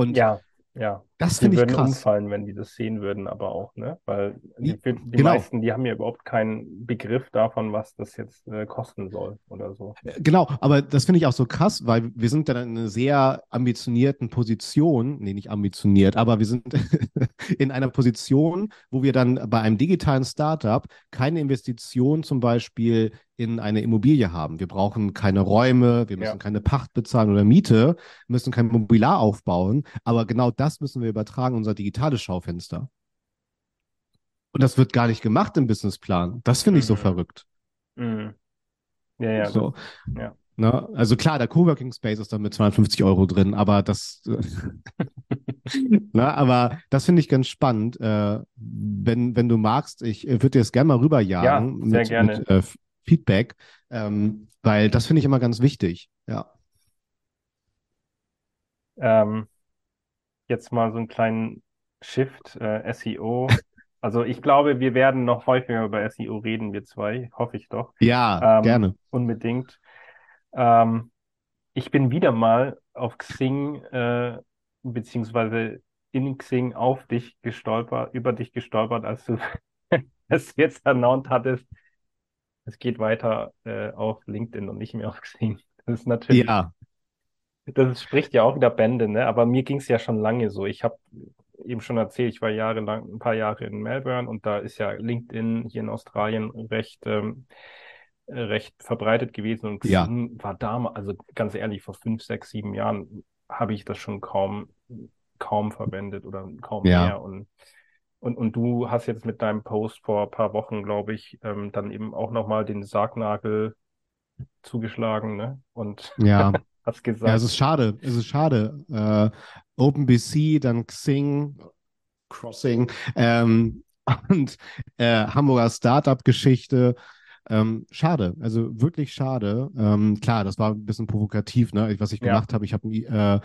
Und ja, ja. Das finde ich würden krass. umfallen, wenn die das sehen würden, aber auch, ne? Weil die, Die- die genau. meisten, die haben ja überhaupt keinen Begriff davon, was das jetzt äh, kosten soll oder so. Genau, aber das finde ich auch so krass, weil wir sind dann in einer sehr ambitionierten Position, nee, nicht ambitioniert, aber wir sind in einer Position, wo wir dann bei einem digitalen Startup keine Investition zum Beispiel in eine Immobilie haben. Wir brauchen keine Räume, wir müssen Ja. keine Pacht bezahlen oder Miete, müssen kein Mobiliar aufbauen, aber genau das müssen wir übertragen, unser digitales Schaufenster. Und das wird gar nicht gemacht im Businessplan. Das finde ich so Mhm. verrückt. Mhm. Ja, ja, So. ja. Ne? Also klar, der Coworking Space ist dann mit 250 Euro drin, aber das, ne? aber das finde ich ganz spannend. Äh, wenn, wenn du magst, ich würde dir das gerne mal rüberjagen Ja, sehr mit, gerne. mit äh, Feedback, ähm, weil das finde ich immer ganz wichtig. Ja. Ähm, jetzt mal so einen kleinen Shift, äh, SEO. Also ich glaube, wir werden noch häufiger über SEO reden, wir zwei, hoffe ich doch. Ja, Ähm, gerne. Unbedingt. Ähm, ich bin wieder mal auf Xing, äh, beziehungsweise in Xing auf dich gestolpert, über dich gestolpert, als du es jetzt announced hattest. Es geht weiter äh, auf LinkedIn und nicht mehr auf Xing. Das ist natürlich, Ja, das spricht ja auch wieder Bände, ne? Aber mir ging es ja schon lange so. Ich habe eben schon erzählt, ich war jahrelang, ein paar Jahre in Melbourne und da ist ja LinkedIn hier in Australien recht, ähm, äh, recht verbreitet gewesen und Ja. War damals, also ganz ehrlich, vor fünf, sechs, sieben Jahren habe ich das schon kaum, kaum verwendet oder kaum Ja. mehr und und, und du hast jetzt mit deinem Post vor ein paar Wochen, glaube ich, ähm, dann eben auch nochmal den Sargnagel zugeschlagen, ne? Und ja. hast Ja, gesagt, es ist schade. Es ist schade. Äh, OpenBC, dann Xing, Crossing ähm, und äh, Hamburger Startup-Geschichte. Ähm, schade, also wirklich schade. Ähm, klar, das war ein bisschen provokativ, ne? Was ich Ja. gemacht habe. Ich habe, äh,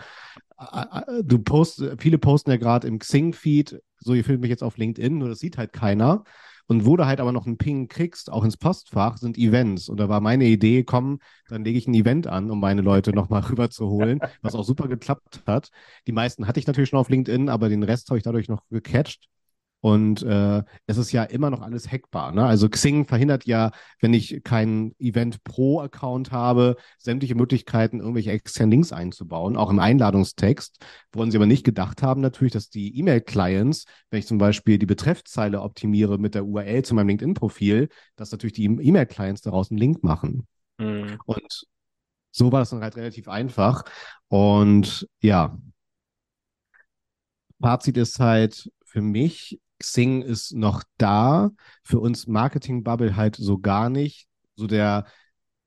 du post, viele posten ja gerade im Xing-Feed, so ihr findet mich jetzt auf LinkedIn, nur das sieht halt keiner. Und wo du halt aber noch einen Ping kriegst, auch ins Postfach, sind Events. Und da war meine Idee, komm, dann lege ich ein Event an, um meine Leute nochmal rüberzuholen, was auch super geklappt hat. Die meisten hatte ich natürlich schon auf LinkedIn, aber den Rest habe ich dadurch noch gecatcht. Und äh, es ist ja immer noch alles hackbar. Ne? Also Xing verhindert ja, wenn ich keinen Event Pro-Account habe, sämtliche Möglichkeiten, irgendwelche externen Links einzubauen, auch im Einladungstext. Woran sie aber nicht gedacht haben, natürlich, dass die E-Mail-Clients, wenn ich zum Beispiel die Betreffzeile optimiere mit der URL zu meinem LinkedIn-Profil, dass natürlich die E-Mail-Clients daraus einen Link machen. hm, Und so war das dann halt relativ einfach. Und ja, Fazit ist halt für mich, Xing ist noch da, für uns Marketing-Bubble halt so gar nicht. So der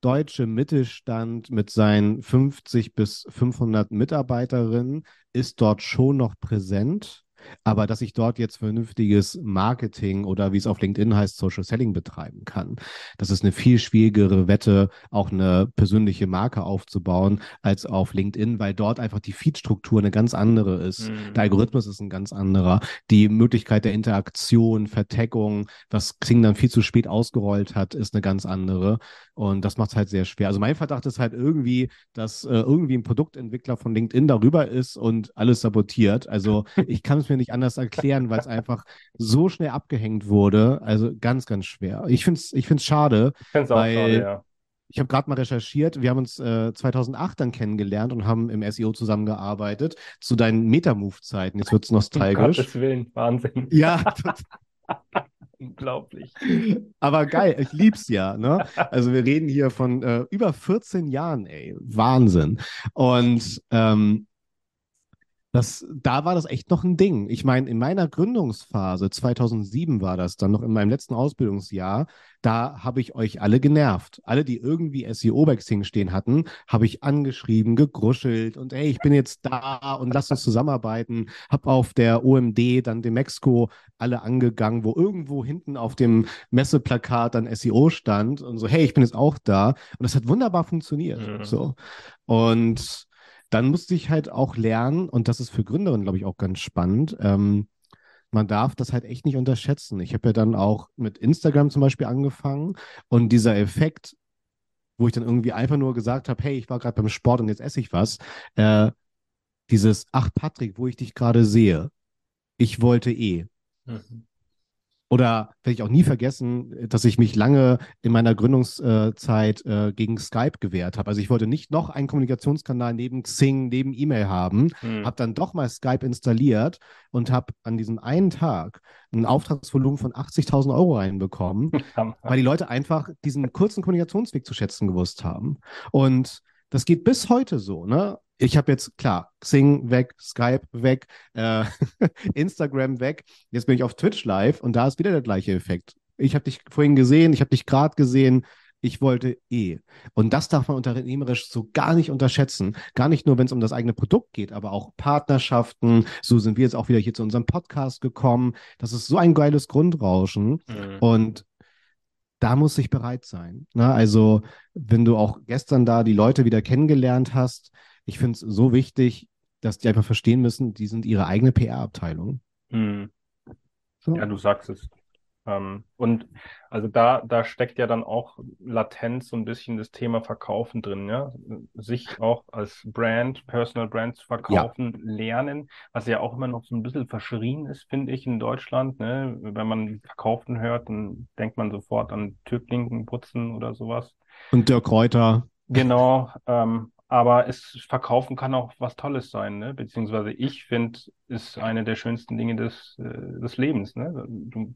deutsche Mittelstand mit seinen 50 bis 500 Mitarbeiterinnen ist dort schon noch präsent. Aber dass ich dort jetzt vernünftiges Marketing oder wie es auf LinkedIn heißt, Social Selling betreiben kann, das ist eine viel schwierigere Wette, auch eine persönliche Marke aufzubauen, als auf LinkedIn, weil dort einfach die Feed-Struktur eine ganz andere ist. hm. Der Algorithmus ist ein ganz anderer. Die Möglichkeit der Interaktion, Vertaggung, was Xing dann viel zu spät ausgerollt hat, ist eine ganz andere. Und das macht es halt sehr schwer. Also mein Verdacht ist halt irgendwie, dass äh, irgendwie ein Produktentwickler von LinkedIn darüber ist und alles sabotiert. Also ich kann es mir nicht anders erklären, weil es einfach so schnell abgehängt wurde. Also ganz, ganz schwer. Ich finde es ich find's schade. Ich finde es auch weil- schade, ja. Ich habe gerade mal recherchiert. Wir haben uns äh, 2008 dann kennengelernt und haben im SEO zusammengearbeitet zu deinen Metamove-Zeiten. Jetzt wird es Um nostalgisch. Gottes Willen, Wahnsinn. Ja, Unglaublich. aber geil. Ich lieb's ja. Ne? Also wir reden hier von äh, über 14 Jahren, ey. Wahnsinn. Und ähm, das, da war das echt noch ein Ding. Ich meine, in meiner Gründungsphase, 2007 war das dann noch in meinem letzten Ausbildungsjahr, da habe ich euch alle genervt. Alle, die irgendwie SEO bei Xing stehen hatten, habe ich angeschrieben, gegruschelt und ey, ich bin jetzt da und lass uns zusammenarbeiten. Hab auf der OMD dann dem Mexiko alle angegangen, wo irgendwo hinten auf dem Messeplakat dann SEO stand und so, hey, ich bin jetzt auch da. Und das hat wunderbar funktioniert. Mhm. So. Und dann musste ich halt auch lernen, und das ist für Gründerinnen, glaube ich, auch ganz spannend. Ähm, man darf das halt echt nicht unterschätzen. Ich habe ja dann auch mit Instagram zum Beispiel angefangen und dieser Effekt, wo ich dann irgendwie einfach nur gesagt habe, hey, ich war gerade beim Sport und jetzt esse ich was, äh, dieses, ach Patrick, wo ich dich gerade sehe, ich wollte eh. Mhm. Oder werde ich auch nie vergessen, dass ich mich lange in meiner Gründungszeit äh, gegen Skype gewehrt habe. Also ich wollte nicht noch einen Kommunikationskanal neben Xing, neben E-Mail haben, hm. habe dann doch mal Skype installiert und habe an diesem einen Tag ein Auftragsvolumen von 80.000 Euro reinbekommen, weil die Leute einfach diesen kurzen Kommunikationsweg zu schätzen gewusst haben. Und das geht bis heute so, ne? ich habe jetzt, klar, Xing weg, Skype weg, äh, Instagram weg. Jetzt bin ich auf Twitch live und da ist wieder der gleiche Effekt. Ich habe dich vorhin gesehen, ich habe dich gerade gesehen. Ich wollte eh. Und das darf man unternehmerisch so gar nicht unterschätzen. Gar nicht nur, wenn es um das eigene Produkt geht, aber auch Partnerschaften. So sind wir jetzt auch wieder hier zu unserem Podcast gekommen. Das ist so ein geiles Grundrauschen. Mhm. Und da muss ich bereit sein. Ne? Also, wenn du auch gestern da die Leute wieder kennengelernt hast, ich finde es so wichtig, dass die einfach verstehen müssen, die sind ihre eigene PR-Abteilung. Hm. So. Ja, du sagst es. Ähm, und also da, da steckt ja dann auch latent so ein bisschen das Thema Verkaufen drin, ja. Sich auch als Brand, Personal Brand zu verkaufen, ja. lernen, was ja auch immer noch so ein bisschen verschrien ist, finde ich, in Deutschland. Ne? Wenn man Verkaufen hört, dann denkt man sofort an Türklinken putzen oder sowas. Und der Kräuter. Genau, ähm, aber es verkaufen kann auch was Tolles sein, ne? Beziehungsweise ich finde, ist eine der schönsten Dinge des, äh, des Lebens, ne? Du,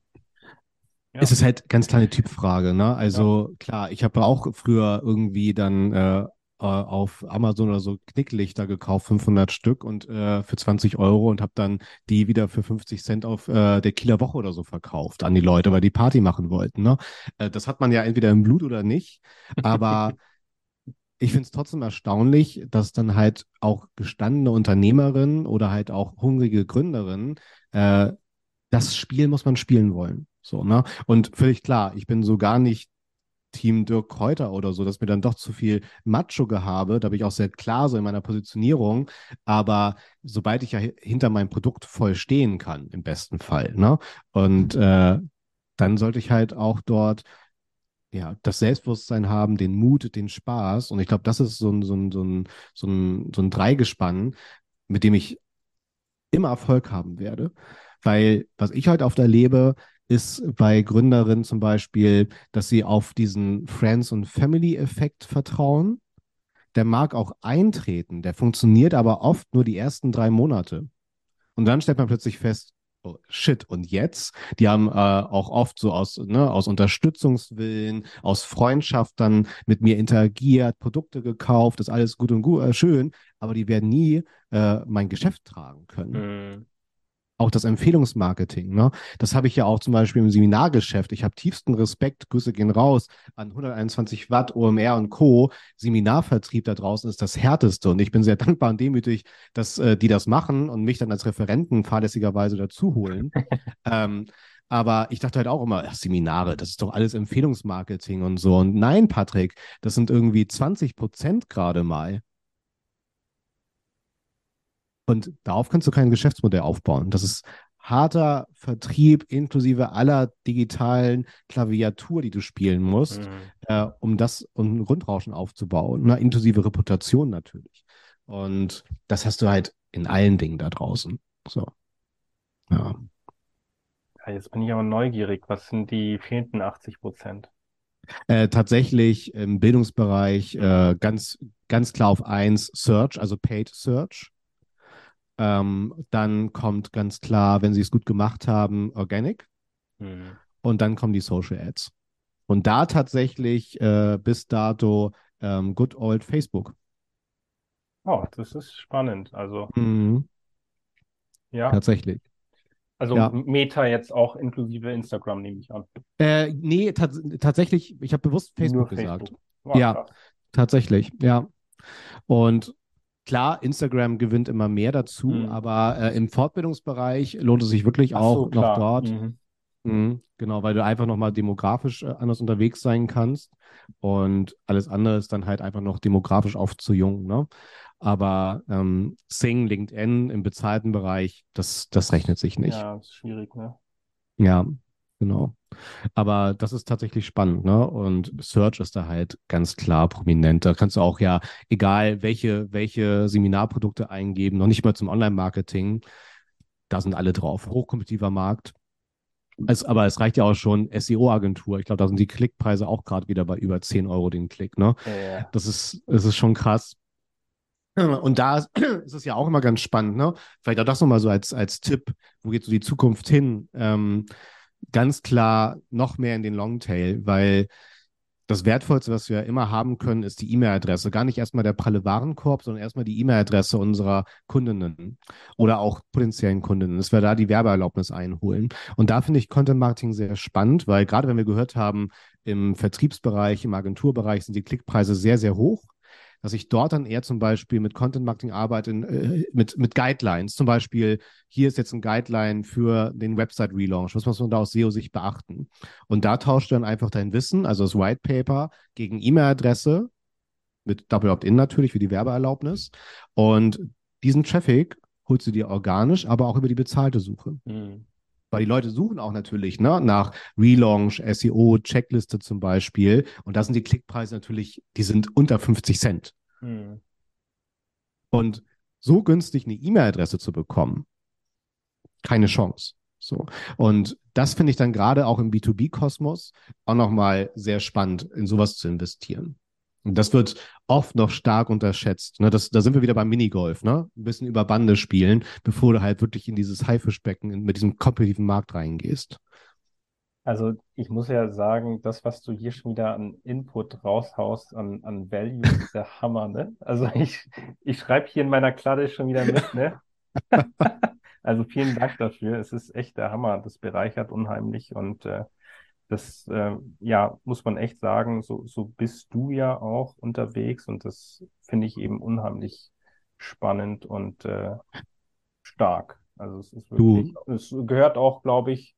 ja. Es ist halt ganz kleine Typfrage, ne? Also ja. klar, ich habe auch früher irgendwie dann äh, äh, auf Amazon oder so Knicklichter gekauft, 500 Stück und äh, für 20 Euro und habe dann die wieder für 50 Cent auf äh, der Kieler Woche oder so verkauft an die Leute, weil die Party machen wollten. Ne? Äh, das hat man ja entweder im Blut oder nicht, aber ich finde es trotzdem erstaunlich, dass dann halt auch gestandene Unternehmerinnen oder halt auch hungrige Gründerinnen, äh, das Spiel muss man spielen wollen. So, ne? Und völlig klar, ich bin so gar nicht Team Dirk Kräuter oder so, dass mir dann doch zu viel Macho-Gehabe, da bin ich auch sehr klar so in meiner Positionierung, aber sobald ich ja hinter meinem Produkt voll stehen kann, im besten Fall, ne? Und äh, dann sollte ich halt auch dort ja, das Selbstbewusstsein haben, den Mut, den Spaß. Und ich glaube, das ist so ein, so, ein, so, ein, so, ein, so ein Dreigespann, mit dem ich immer Erfolg haben werde. Weil was ich heute oft erlebe, ist bei Gründerinnen zum Beispiel, dass sie auf diesen Friends- und Family-Effekt vertrauen. Der mag auch eintreten, der funktioniert aber oft nur die ersten drei Monate. Und dann stellt man plötzlich fest, oh, shit, und jetzt? Die haben äh, auch oft so aus, ne, aus Unterstützungswillen, aus Freundschaft dann mit mir interagiert, Produkte gekauft, ist alles gut und gut, äh, schön, aber die werden nie äh, mein Geschäft tragen können. Mhm auch das Empfehlungsmarketing. Ne? Das habe ich ja auch zum Beispiel im Seminargeschäft. Ich habe tiefsten Respekt, Grüße gehen raus, an 121 Watt, OMR und Co. Seminarvertrieb da draußen ist das härteste und ich bin sehr dankbar und demütig, dass äh, die das machen und mich dann als Referenten fahrlässigerweise dazu holen. ähm, aber ich dachte halt auch immer, ach, Seminare, das ist doch alles Empfehlungsmarketing und so. Und nein, Patrick, das sind irgendwie 20 Prozent gerade mal. Und darauf kannst du kein Geschäftsmodell aufbauen. Das ist harter Vertrieb inklusive aller digitalen Klaviatur, die du spielen musst, mhm. äh, um das um ein Grundrauschen aufzubauen, ne? inklusive Reputation natürlich. Und das hast du halt in allen Dingen da draußen. So. Ja. ja jetzt bin ich aber neugierig. Was sind die fehlenden 80 Prozent? Äh, tatsächlich im Bildungsbereich äh, ganz, ganz klar auf eins Search, also Paid Search. Ähm, dann kommt ganz klar, wenn sie es gut gemacht haben, Organic. Mhm. Und dann kommen die Social Ads. Und da tatsächlich äh, bis dato ähm, Good Old Facebook. Oh, das ist spannend. Also, mhm. ja. Tatsächlich. Also ja. Meta jetzt auch inklusive Instagram, nehme ich an. Äh, nee, tatsächlich, ich habe bewusst Facebook Nur gesagt. Facebook. Oh, ja, krass. tatsächlich, ja. Und Klar, Instagram gewinnt immer mehr dazu, mhm. aber äh, im Fortbildungsbereich lohnt es sich wirklich Ach auch so, noch dort. Mhm. Mhm, genau, weil du einfach nochmal demografisch äh, anders unterwegs sein kannst und alles andere ist dann halt einfach noch demografisch oft zu jung. Ne? Aber ähm, Sing, LinkedIn im bezahlten Bereich, das, das rechnet sich nicht. Ja, ist schwierig, ne? Ja, genau. Aber das ist tatsächlich spannend, ne? Und Search ist da halt ganz klar prominent. Da kannst du auch ja, egal welche, welche Seminarprodukte eingeben, noch nicht mal zum Online-Marketing. da sind alle drauf. Hochkompetitiver Markt. Es, aber es reicht ja auch schon SEO-Agentur. Ich glaube, da sind die Klickpreise auch gerade wieder bei über 10 Euro den Klick. Ne? Ja. Das, ist, das ist schon krass. Und da ist es ja auch immer ganz spannend, ne? Vielleicht auch das nochmal so als, als Tipp, wo geht so die Zukunft hin? Ähm, ganz klar noch mehr in den Longtail, weil das Wertvollste, was wir immer haben können, ist die E-Mail-Adresse. Gar nicht erstmal der pralle Warenkorb, sondern erstmal die E-Mail-Adresse unserer Kundinnen oder auch potenziellen Kundinnen, dass wir da die Werbeerlaubnis einholen. Und da finde ich Content Marketing sehr spannend, weil gerade wenn wir gehört haben, im Vertriebsbereich, im Agenturbereich sind die Klickpreise sehr, sehr hoch dass ich dort dann eher zum Beispiel mit Content Marketing arbeite, äh, mit, mit Guidelines. Zum Beispiel, hier ist jetzt ein Guideline für den Website Relaunch. Was muss man da aus SEO-Sicht beachten? Und da tauscht du dann einfach dein Wissen, also das White Paper, gegen E-Mail-Adresse, mit Double Opt-in natürlich für die Werbeerlaubnis. Und diesen Traffic holst du dir organisch, aber auch über die bezahlte Suche. Mhm. Weil die Leute suchen auch natürlich ne, nach Relaunch, SEO, Checkliste zum Beispiel. Und da sind die Klickpreise natürlich, die sind unter 50 Cent. Hm. Und so günstig eine E-Mail-Adresse zu bekommen, keine Chance. So. Und das finde ich dann gerade auch im B2B-Kosmos auch nochmal sehr spannend, in sowas zu investieren. Das wird oft noch stark unterschätzt. Ne? Das, da sind wir wieder beim Minigolf, ne? Ein bisschen über Bande spielen, bevor du halt wirklich in dieses Haifischbecken mit diesem kompetitiven Markt reingehst. Also ich muss ja sagen, das, was du hier schon wieder an Input raushaust, an, an Value, ist der Hammer, ne? Also ich, ich schreibe hier in meiner Kladde schon wieder mit, ne? also vielen Dank dafür. Es ist echt der Hammer. Das bereichert unheimlich und äh, das äh, ja, muss man echt sagen, so, so bist du ja auch unterwegs und das finde ich eben unheimlich spannend und äh, stark. Also es ist wirklich, du. es gehört auch, glaube ich,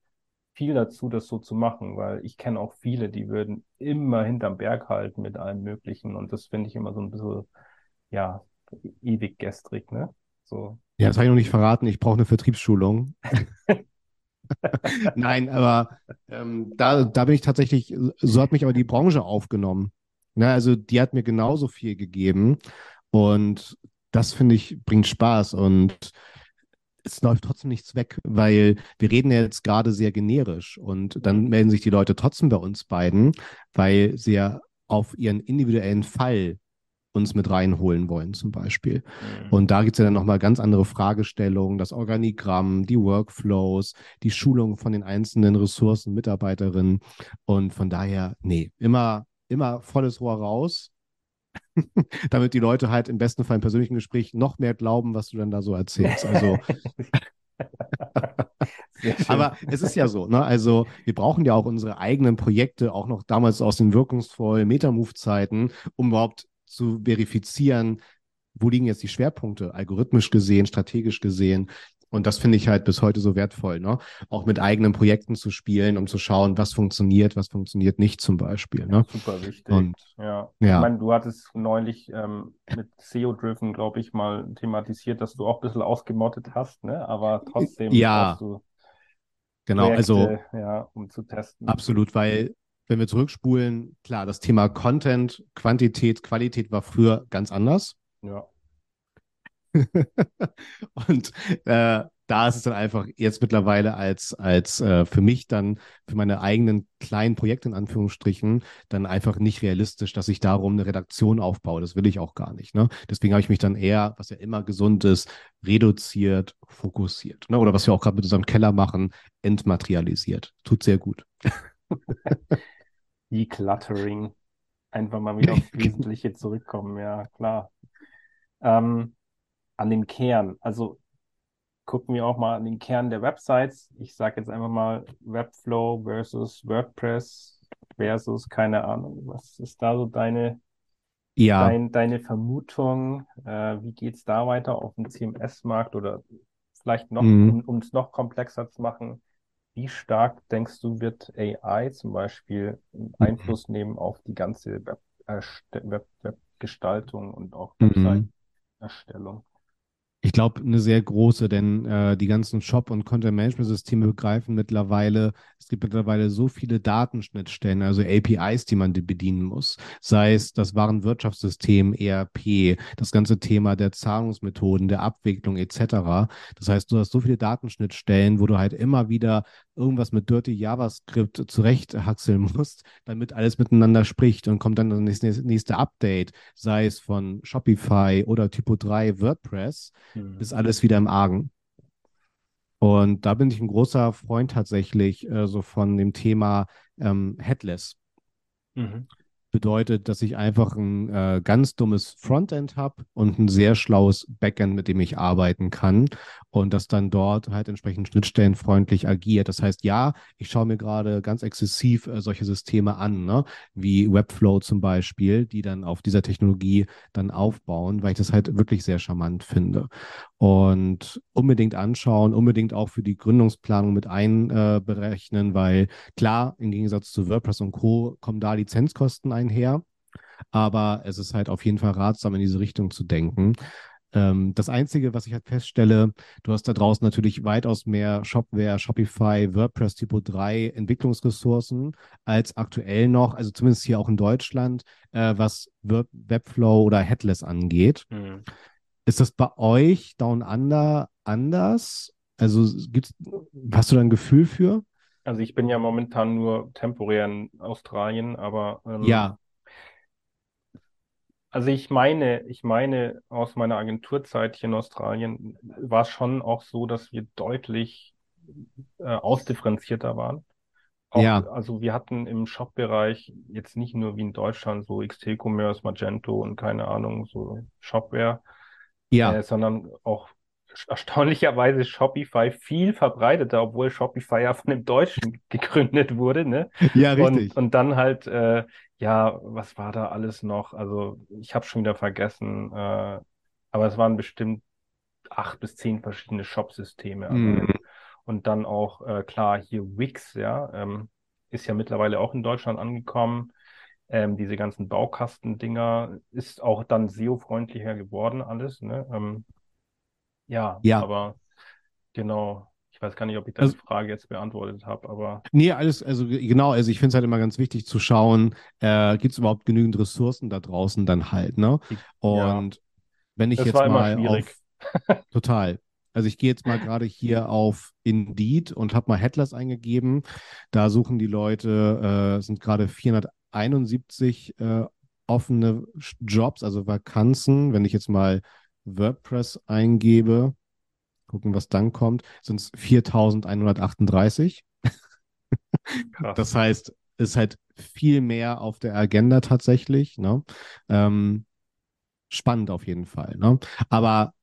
viel dazu, das so zu machen, weil ich kenne auch viele, die würden immer hinterm Berg halten mit allem Möglichen und das finde ich immer so ein bisschen, ja, ewig gestrig, ne? So. Ja, das habe ich noch nicht verraten. Ich brauche eine Vertriebsschulung. Nein, aber ähm, da, da bin ich tatsächlich, so hat mich aber die Branche aufgenommen. Na, also die hat mir genauso viel gegeben. Und das finde ich bringt Spaß. Und es läuft trotzdem nichts weg, weil wir reden ja jetzt gerade sehr generisch. Und dann melden sich die Leute trotzdem bei uns beiden, weil sie ja auf ihren individuellen Fall uns mit reinholen wollen, zum Beispiel. Mhm. Und da gibt es ja dann nochmal ganz andere Fragestellungen, das Organigramm, die Workflows, die Schulung von den einzelnen Ressourcen, Mitarbeiterinnen. Und von daher, nee, immer, immer volles Rohr raus. damit die Leute halt im besten Fall im persönlichen Gespräch noch mehr glauben, was du dann da so erzählst. Also Aber es ist ja so, ne? Also wir brauchen ja auch unsere eigenen Projekte, auch noch damals aus den wirkungsvollen Metamove-Zeiten, um überhaupt zu verifizieren, wo liegen jetzt die Schwerpunkte, algorithmisch gesehen, strategisch gesehen. Und das finde ich halt bis heute so wertvoll, ne? Auch mit eigenen Projekten zu spielen, um zu schauen, was funktioniert, was funktioniert nicht zum Beispiel. Ne? Super wichtig. Und, ja. ja. Ich meine, du hattest neulich ähm, mit SEO-Driven, glaube ich, mal thematisiert, dass du auch ein bisschen ausgemottet hast, ne? Aber trotzdem ja. hast du genau, Projekte, also ja, um zu testen. Absolut, weil wenn wir zurückspulen, klar, das Thema Content, Quantität, Qualität war früher ganz anders. Ja. und äh, da ist es dann einfach jetzt mittlerweile als, als äh, für mich dann, für meine eigenen kleinen Projekte in Anführungsstrichen, dann einfach nicht realistisch, dass ich darum eine Redaktion aufbaue. Das will ich auch gar nicht. Ne? Deswegen habe ich mich dann eher, was ja immer gesund ist, reduziert, fokussiert. Ne? Oder was wir auch gerade mit unserem Keller machen, entmaterialisiert. Tut sehr gut. Decluttering. Einfach mal wieder aufs Wesentliche zurückkommen, ja, klar. Ähm, an den Kern. Also gucken wir auch mal an den Kern der Websites. Ich sage jetzt einfach mal Webflow versus WordPress versus, keine Ahnung, was ist da so deine, ja. dein, deine Vermutung? Äh, wie es da weiter auf dem CMS-Markt oder vielleicht noch, mhm. um es noch komplexer zu machen? Wie stark denkst du, wird AI zum Beispiel mhm. Einfluss nehmen auf die ganze Web, Web, und auch mhm. Website-Erstellung? Ich glaube, eine sehr große, denn äh, die ganzen Shop- und Content-Management-Systeme begreifen mittlerweile, es gibt mittlerweile so viele Datenschnittstellen, also APIs, die man bedienen muss. Sei es das Warenwirtschaftssystem, ERP, das ganze Thema der Zahlungsmethoden, der Abwicklung etc. Das heißt, du hast so viele Datenschnittstellen, wo du halt immer wieder irgendwas mit Dirty JavaScript zurechthaxeln musst, damit alles miteinander spricht und kommt dann das nächste, nächste Update, sei es von Shopify oder Typo 3 WordPress mhm. ist alles wieder im Argen. Und da bin ich ein großer Freund tatsächlich äh, so von dem Thema ähm, Headless. Mhm bedeutet, dass ich einfach ein äh, ganz dummes Frontend habe und ein sehr schlaues Backend, mit dem ich arbeiten kann und das dann dort halt entsprechend schnittstellenfreundlich agiert. Das heißt, ja, ich schaue mir gerade ganz exzessiv äh, solche Systeme an, ne? wie Webflow zum Beispiel, die dann auf dieser Technologie dann aufbauen, weil ich das halt wirklich sehr charmant finde. Und unbedingt anschauen, unbedingt auch für die Gründungsplanung mit einberechnen, äh, weil klar, im Gegensatz zu WordPress und Co. kommen da Lizenzkosten ein einher. Aber es ist halt auf jeden Fall ratsam, in diese Richtung zu denken. Ähm, das Einzige, was ich halt feststelle, du hast da draußen natürlich weitaus mehr Shopware, Shopify, WordPress Typo 3 Entwicklungsressourcen als aktuell noch, also zumindest hier auch in Deutschland, äh, was Webflow oder Headless angeht. Mhm. Ist das bei euch Down Under anders? Also gibt's, hast du da ein Gefühl für? Also ich bin ja momentan nur temporär in Australien, aber ähm, ja. Also ich meine, ich meine, aus meiner Agenturzeit hier in Australien war es schon auch so, dass wir deutlich äh, ausdifferenzierter waren. Auch, ja. Also wir hatten im Shop-Bereich jetzt nicht nur wie in Deutschland so XT-Commerce, Magento und keine Ahnung, so Shopware, ja. Äh, sondern auch erstaunlicherweise Shopify viel verbreiteter, obwohl Shopify ja von dem Deutschen gegründet wurde, ne? Ja, richtig. Und, und dann halt, äh, ja, was war da alles noch? Also ich habe schon wieder vergessen, äh, aber es waren bestimmt acht bis zehn verschiedene Shop-Systeme. Also, mm. Und dann auch, äh, klar, hier Wix, ja, ähm, ist ja mittlerweile auch in Deutschland angekommen. Ähm, diese ganzen Baukastendinger ist auch dann SEO-freundlicher geworden, alles, ne? Ähm, ja, ja. aber genau. Ich weiß gar nicht, ob ich deine also, Frage jetzt beantwortet habe, aber. Nee, alles, also genau, also ich finde es halt immer ganz wichtig zu schauen, äh, gibt es überhaupt genügend Ressourcen da draußen dann halt, ne? Und ja. wenn ich das jetzt mal auf. total. Also ich gehe jetzt mal gerade hier auf Indeed und habe mal Headless eingegeben. Da suchen die Leute, äh, sind gerade 471 äh, offene Jobs, also Vakanzen. Wenn ich jetzt mal WordPress eingebe, gucken, was dann kommt, sind es 4138. das heißt, ist halt viel mehr auf der Agenda tatsächlich. Ne? Ähm, spannend auf jeden Fall. Ne? Aber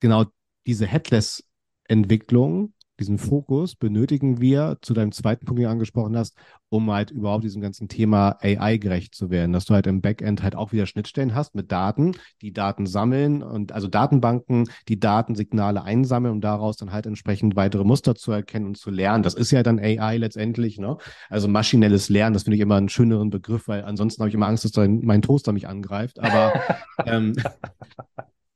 genau diese Headless-Entwicklung diesen Fokus benötigen wir, zu deinem zweiten Punkt, den du angesprochen hast, um halt überhaupt diesem ganzen Thema AI gerecht zu werden, dass du halt im Backend halt auch wieder Schnittstellen hast mit Daten, die Daten sammeln und also Datenbanken, die Datensignale einsammeln, um daraus dann halt entsprechend weitere Muster zu erkennen und zu lernen. Das ist ja dann AI letztendlich, ne? Also maschinelles Lernen, das finde ich immer einen schöneren Begriff, weil ansonsten habe ich immer Angst, dass mein Toaster mich angreift. Aber ähm,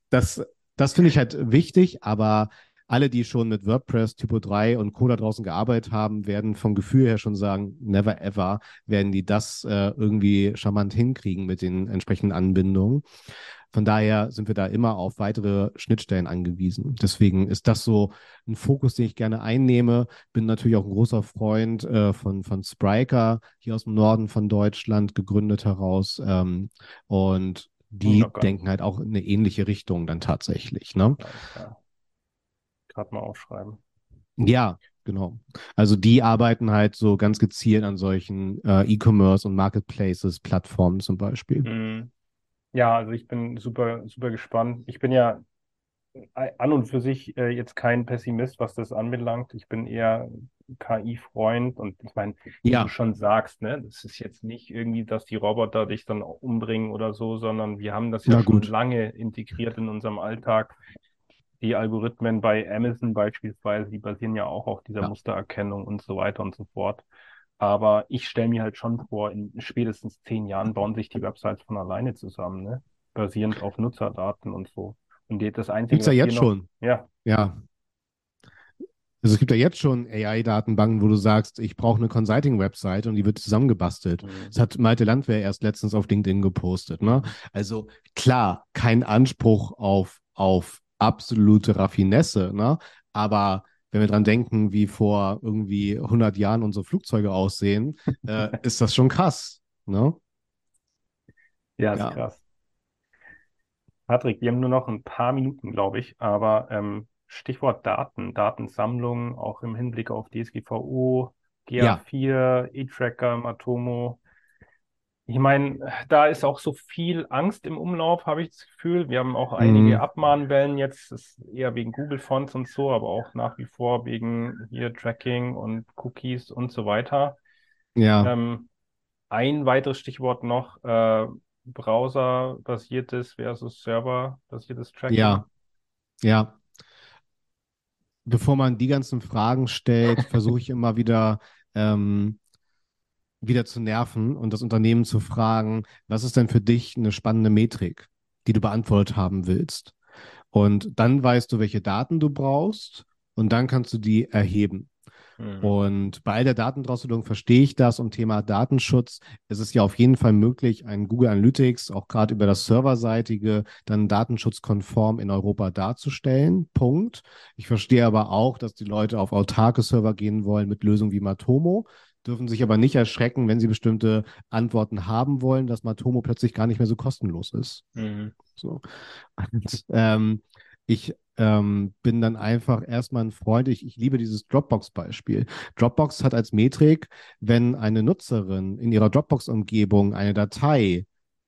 das, das finde ich halt wichtig, aber alle, die schon mit WordPress, Typo 3 und Co. da draußen gearbeitet haben, werden vom Gefühl her schon sagen, never ever werden die das äh, irgendwie charmant hinkriegen mit den entsprechenden Anbindungen. Von daher sind wir da immer auf weitere Schnittstellen angewiesen. Deswegen ist das so ein Fokus, den ich gerne einnehme. Bin natürlich auch ein großer Freund äh, von, von Spriker, hier aus dem Norden von Deutschland, gegründet heraus. Ähm, und die oh, denken halt auch in eine ähnliche Richtung dann tatsächlich. Ne? Ja, ja gerade mal aufschreiben. Ja, genau. Also die arbeiten halt so ganz gezielt an solchen äh, E-Commerce und Marketplaces, Plattformen zum Beispiel. Mhm. Ja, also ich bin super, super gespannt. Ich bin ja an und für sich äh, jetzt kein Pessimist, was das anbelangt. Ich bin eher KI-Freund und ich meine, wie ja. du schon sagst, ne, das ist jetzt nicht irgendwie, dass die Roboter dich dann umbringen oder so, sondern wir haben das ja Na schon gut. lange integriert in unserem Alltag die Algorithmen bei Amazon beispielsweise, die basieren ja auch auf dieser ja. Mustererkennung und so weiter und so fort. Aber ich stelle mir halt schon vor, in spätestens zehn Jahren bauen sich die Websites von alleine zusammen, ne? basierend auf Nutzerdaten und so. Und das Einzige, Gibt's ja was wir jetzt noch- schon. Ja, Ja. Also es gibt ja jetzt schon AI-Datenbanken, wo du sagst, ich brauche eine Consulting-Website und die wird zusammengebastelt. Mhm. Das hat Malte Landwehr erst letztens auf LinkedIn gepostet. Ne? Also klar, kein Anspruch auf, auf absolute Raffinesse, ne? aber wenn wir dran denken, wie vor irgendwie 100 Jahren unsere Flugzeuge aussehen, äh, ist das schon krass. Ne? Ja, ist Ja. krass. Patrick, wir haben nur noch ein paar Minuten, glaube ich, aber ähm, Stichwort Daten, Datensammlung, auch im Hinblick auf DSGVO, Ja. GA4, E-Tracker, Matomo. Ich meine, da ist auch so viel Angst im Umlauf, habe ich das Gefühl. Wir haben auch einige Mhm. Abmahnwellen jetzt, ist eher wegen Google-Fonts und so, aber auch nach wie vor wegen hier Tracking und Cookies und so weiter. Ja, Ähm, ein weiteres Stichwort noch, äh, Browser-basiertes versus Server-basiertes Tracking. ja, ja. Bevor man die ganzen Fragen stellt, versuche ich immer wieder ähm, wieder zu nerven und das Unternehmen zu fragen, was ist denn für dich eine spannende Metrik, die du beantwortet haben willst? Und dann weißt du, welche Daten du brauchst und dann kannst du die erheben. Hm. Und bei all der Datendrosselung verstehe ich das und Thema Datenschutz. Es ist ja auf jeden Fall möglich, ein Google Analytics auch gerade über das Serverseitige dann datenschutzkonform in Europa darzustellen. Punkt. Ich verstehe aber auch, dass die Leute auf autarke Server gehen wollen mit Lösungen wie Matomo, dürfen sich aber nicht erschrecken, wenn sie bestimmte Antworten haben wollen, dass Matomo plötzlich gar nicht mehr so kostenlos ist. Mhm. So. Und, ähm, ich ähm, bin dann einfach erstmal ein Freund. Ich, ich liebe dieses Dropbox-Beispiel. Dropbox hat als Metrik, wenn eine Nutzerin in ihrer Dropbox-Umgebung eine Datei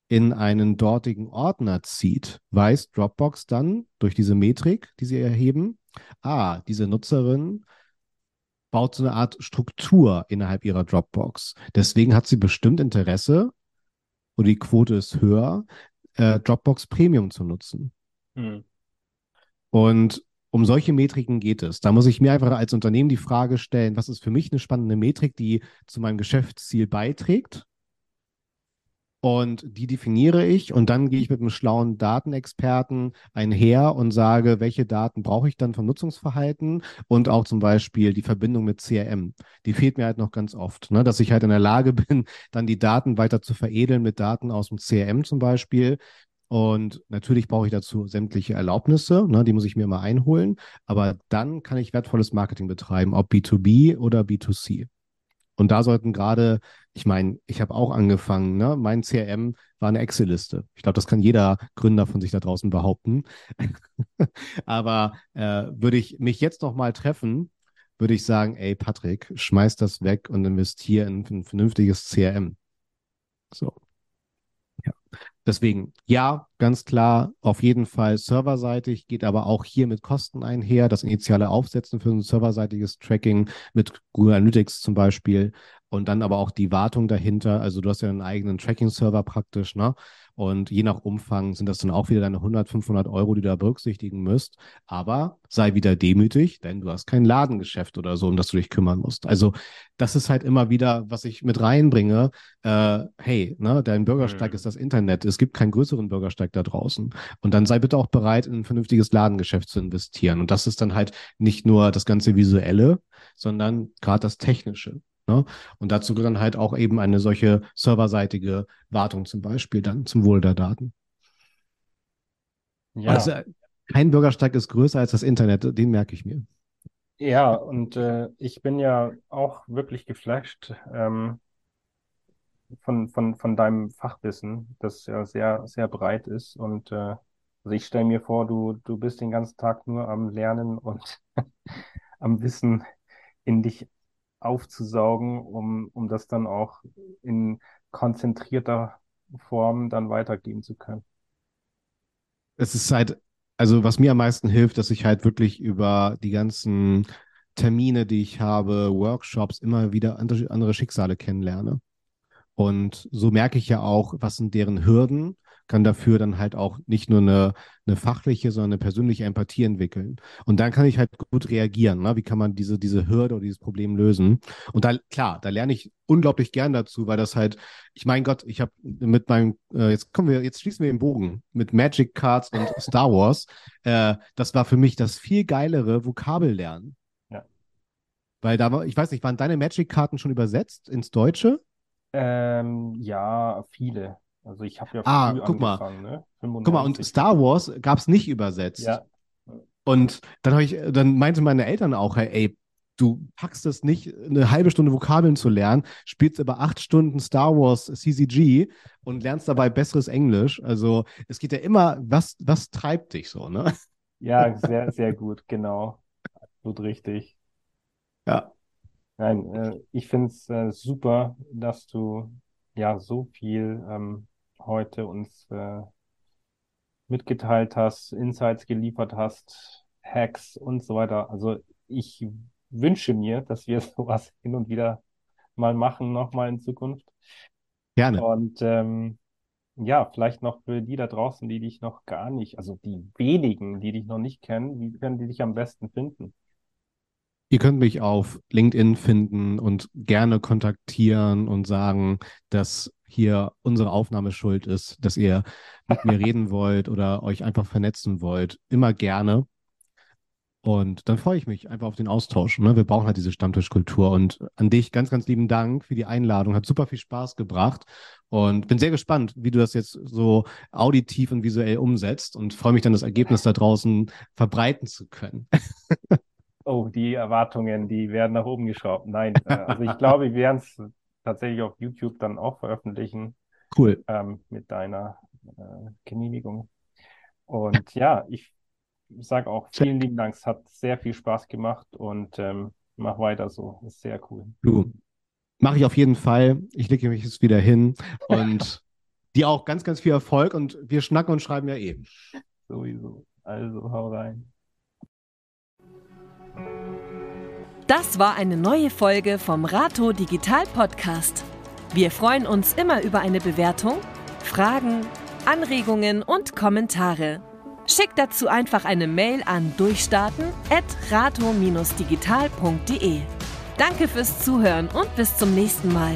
in einen dortigen Ordner zieht, weiß Dropbox dann durch diese Metrik, die sie erheben, ah, diese Nutzerin baut so eine Art Struktur innerhalb ihrer Dropbox. Deswegen hat sie bestimmt Interesse, oder die Quote ist höher, äh, Dropbox Premium zu nutzen. Hm. Und um solche Metriken geht es. Da muss ich mir einfach als Unternehmen die Frage stellen, was ist für mich eine spannende Metrik, die zu meinem Geschäftsziel beiträgt? Und die definiere ich und dann gehe ich mit einem schlauen Datenexperten einher und sage, welche Daten brauche ich dann vom Nutzungsverhalten und auch zum Beispiel die Verbindung mit CRM. Die fehlt mir halt noch ganz oft, ne? dass ich halt in der Lage bin, dann die Daten weiter zu veredeln mit Daten aus dem CRM zum Beispiel. Und natürlich brauche ich dazu sämtliche Erlaubnisse, ne? die muss ich mir mal einholen. Aber dann kann ich wertvolles Marketing betreiben, ob B2B oder B2C. Und da sollten gerade, ich meine, ich habe auch angefangen, ne? Mein CRM war eine Excel-Liste. Ich glaube, das kann jeder Gründer von sich da draußen behaupten. Aber äh, würde ich mich jetzt noch mal treffen, würde ich sagen, ey Patrick, schmeiß das weg und investier in ein vernünftiges CRM. So. Deswegen, ja, ganz klar, auf jeden Fall serverseitig, geht aber auch hier mit Kosten einher. Das initiale Aufsetzen für ein serverseitiges Tracking mit Google Analytics zum Beispiel und dann aber auch die Wartung dahinter. Also du hast ja einen eigenen Tracking-Server praktisch, ne? Und je nach Umfang sind das dann auch wieder deine 100, 500 Euro, die du da berücksichtigen müsst. Aber sei wieder demütig, denn du hast kein Ladengeschäft oder so, um das du dich kümmern musst. Also das ist halt immer wieder, was ich mit reinbringe. Äh, hey, ne, dein Bürgersteig Mhm. ist das Internet. Es gibt keinen größeren Bürgersteig da draußen. Und dann sei bitte auch bereit, in ein vernünftiges Ladengeschäft zu investieren. Und das ist dann halt nicht nur das ganze Visuelle, sondern gerade das Technische. Ne? Und dazu gehört dann halt auch eben eine solche serverseitige Wartung zum Beispiel dann zum Wohl der Daten. Ja. Also kein Bürgersteig ist größer als das Internet, den merke ich mir. Ja, und äh, ich bin ja auch wirklich geflasht ähm, von, von, von deinem Fachwissen, das ja sehr, sehr breit ist. Und äh, also ich stelle mir vor, du, du bist den ganzen Tag nur am Lernen und am Wissen in dich aufzusaugen, um, um das dann auch in konzentrierter Form dann weitergeben zu können. Es ist halt, also was mir am meisten hilft, dass ich halt wirklich über die ganzen Termine, die ich habe, Workshops, immer wieder andere, Schicksale kennenlerne. Und so merke ich ja auch, was sind deren Hürden, kann dafür dann halt auch nicht nur eine, eine fachliche, sondern eine persönliche Empathie entwickeln. Und dann kann ich halt gut reagieren. Ne? Wie kann man diese, diese Hürde oder dieses Problem lösen? Und da, klar, da lerne ich unglaublich gern dazu, weil das halt, ich mein Gott, ich habe mit meinem, äh, jetzt kommen wir, jetzt schließen wir den Bogen mit Magic Cards und Star Wars. Äh, das war für mich das viel geilere Vokabellernen. Ja. Weil da war, ich weiß nicht, waren deine Magic-Karten schon übersetzt ins Deutsche? Ähm, ja, viele. Also ich habe ja Ah, guck mal. ne? Guck mal, und 95. Star Wars gab es nicht übersetzt. Ja, Und dann habe ich, dann meinte meine Eltern auch, hey, ey, du packst es nicht, eine halbe Stunde Vokabeln zu lernen, spielst aber acht Stunden Star Wars CCG und lernst dabei besseres Englisch. Also es geht ja immer, was, was treibt dich so, ne? ja, sehr, sehr gut, genau. Absolut richtig. Ja. Nein, äh, ich finde es äh, super, dass du ja so viel ähm, heute uns äh, mitgeteilt hast, Insights geliefert hast, Hacks und so weiter. Also ich wünsche mir, dass wir sowas hin und wieder mal machen, nochmal in Zukunft. Gerne. Und ähm, ja, vielleicht noch für die da draußen, die dich noch gar nicht, also die wenigen, die dich noch nicht kennen, wie können die dich am besten finden? Ihr könnt mich auf LinkedIn finden und gerne kontaktieren und sagen, dass hier unsere Aufnahme schuld ist, dass ihr mit mir reden wollt oder euch einfach vernetzen wollt. Immer gerne. Und dann freue ich mich einfach auf den Austausch. Ne? Wir brauchen halt diese Stammtischkultur. Und an dich ganz, ganz lieben Dank für die Einladung. Hat super viel Spaß gebracht. Und bin sehr gespannt, wie du das jetzt so auditiv und visuell umsetzt und freue mich dann, das Ergebnis da draußen verbreiten zu können. Oh, die Erwartungen, die werden nach oben geschraubt. Nein, äh, also ich glaube, wir werden es tatsächlich auf YouTube dann auch veröffentlichen, Cool. ähm, mit deiner äh, Genehmigung. Und ja, ich sage auch vielen lieben Dank. Es hat sehr viel Spaß gemacht und ähm, mach weiter so. Ist sehr cool. Du, mache ich auf jeden Fall. Ich lege mich jetzt wieder hin und dir auch ganz, ganz viel Erfolg und wir schnacken und schreiben ja eh. Sowieso. Also hau rein. Das war eine neue Folge vom Rato Digital Podcast. Wir freuen uns immer über eine Bewertung, Fragen, Anregungen und Kommentare. Schickt dazu einfach eine Mail an durchstarten@rato-digital.de. Danke fürs Zuhören und bis zum nächsten Mal.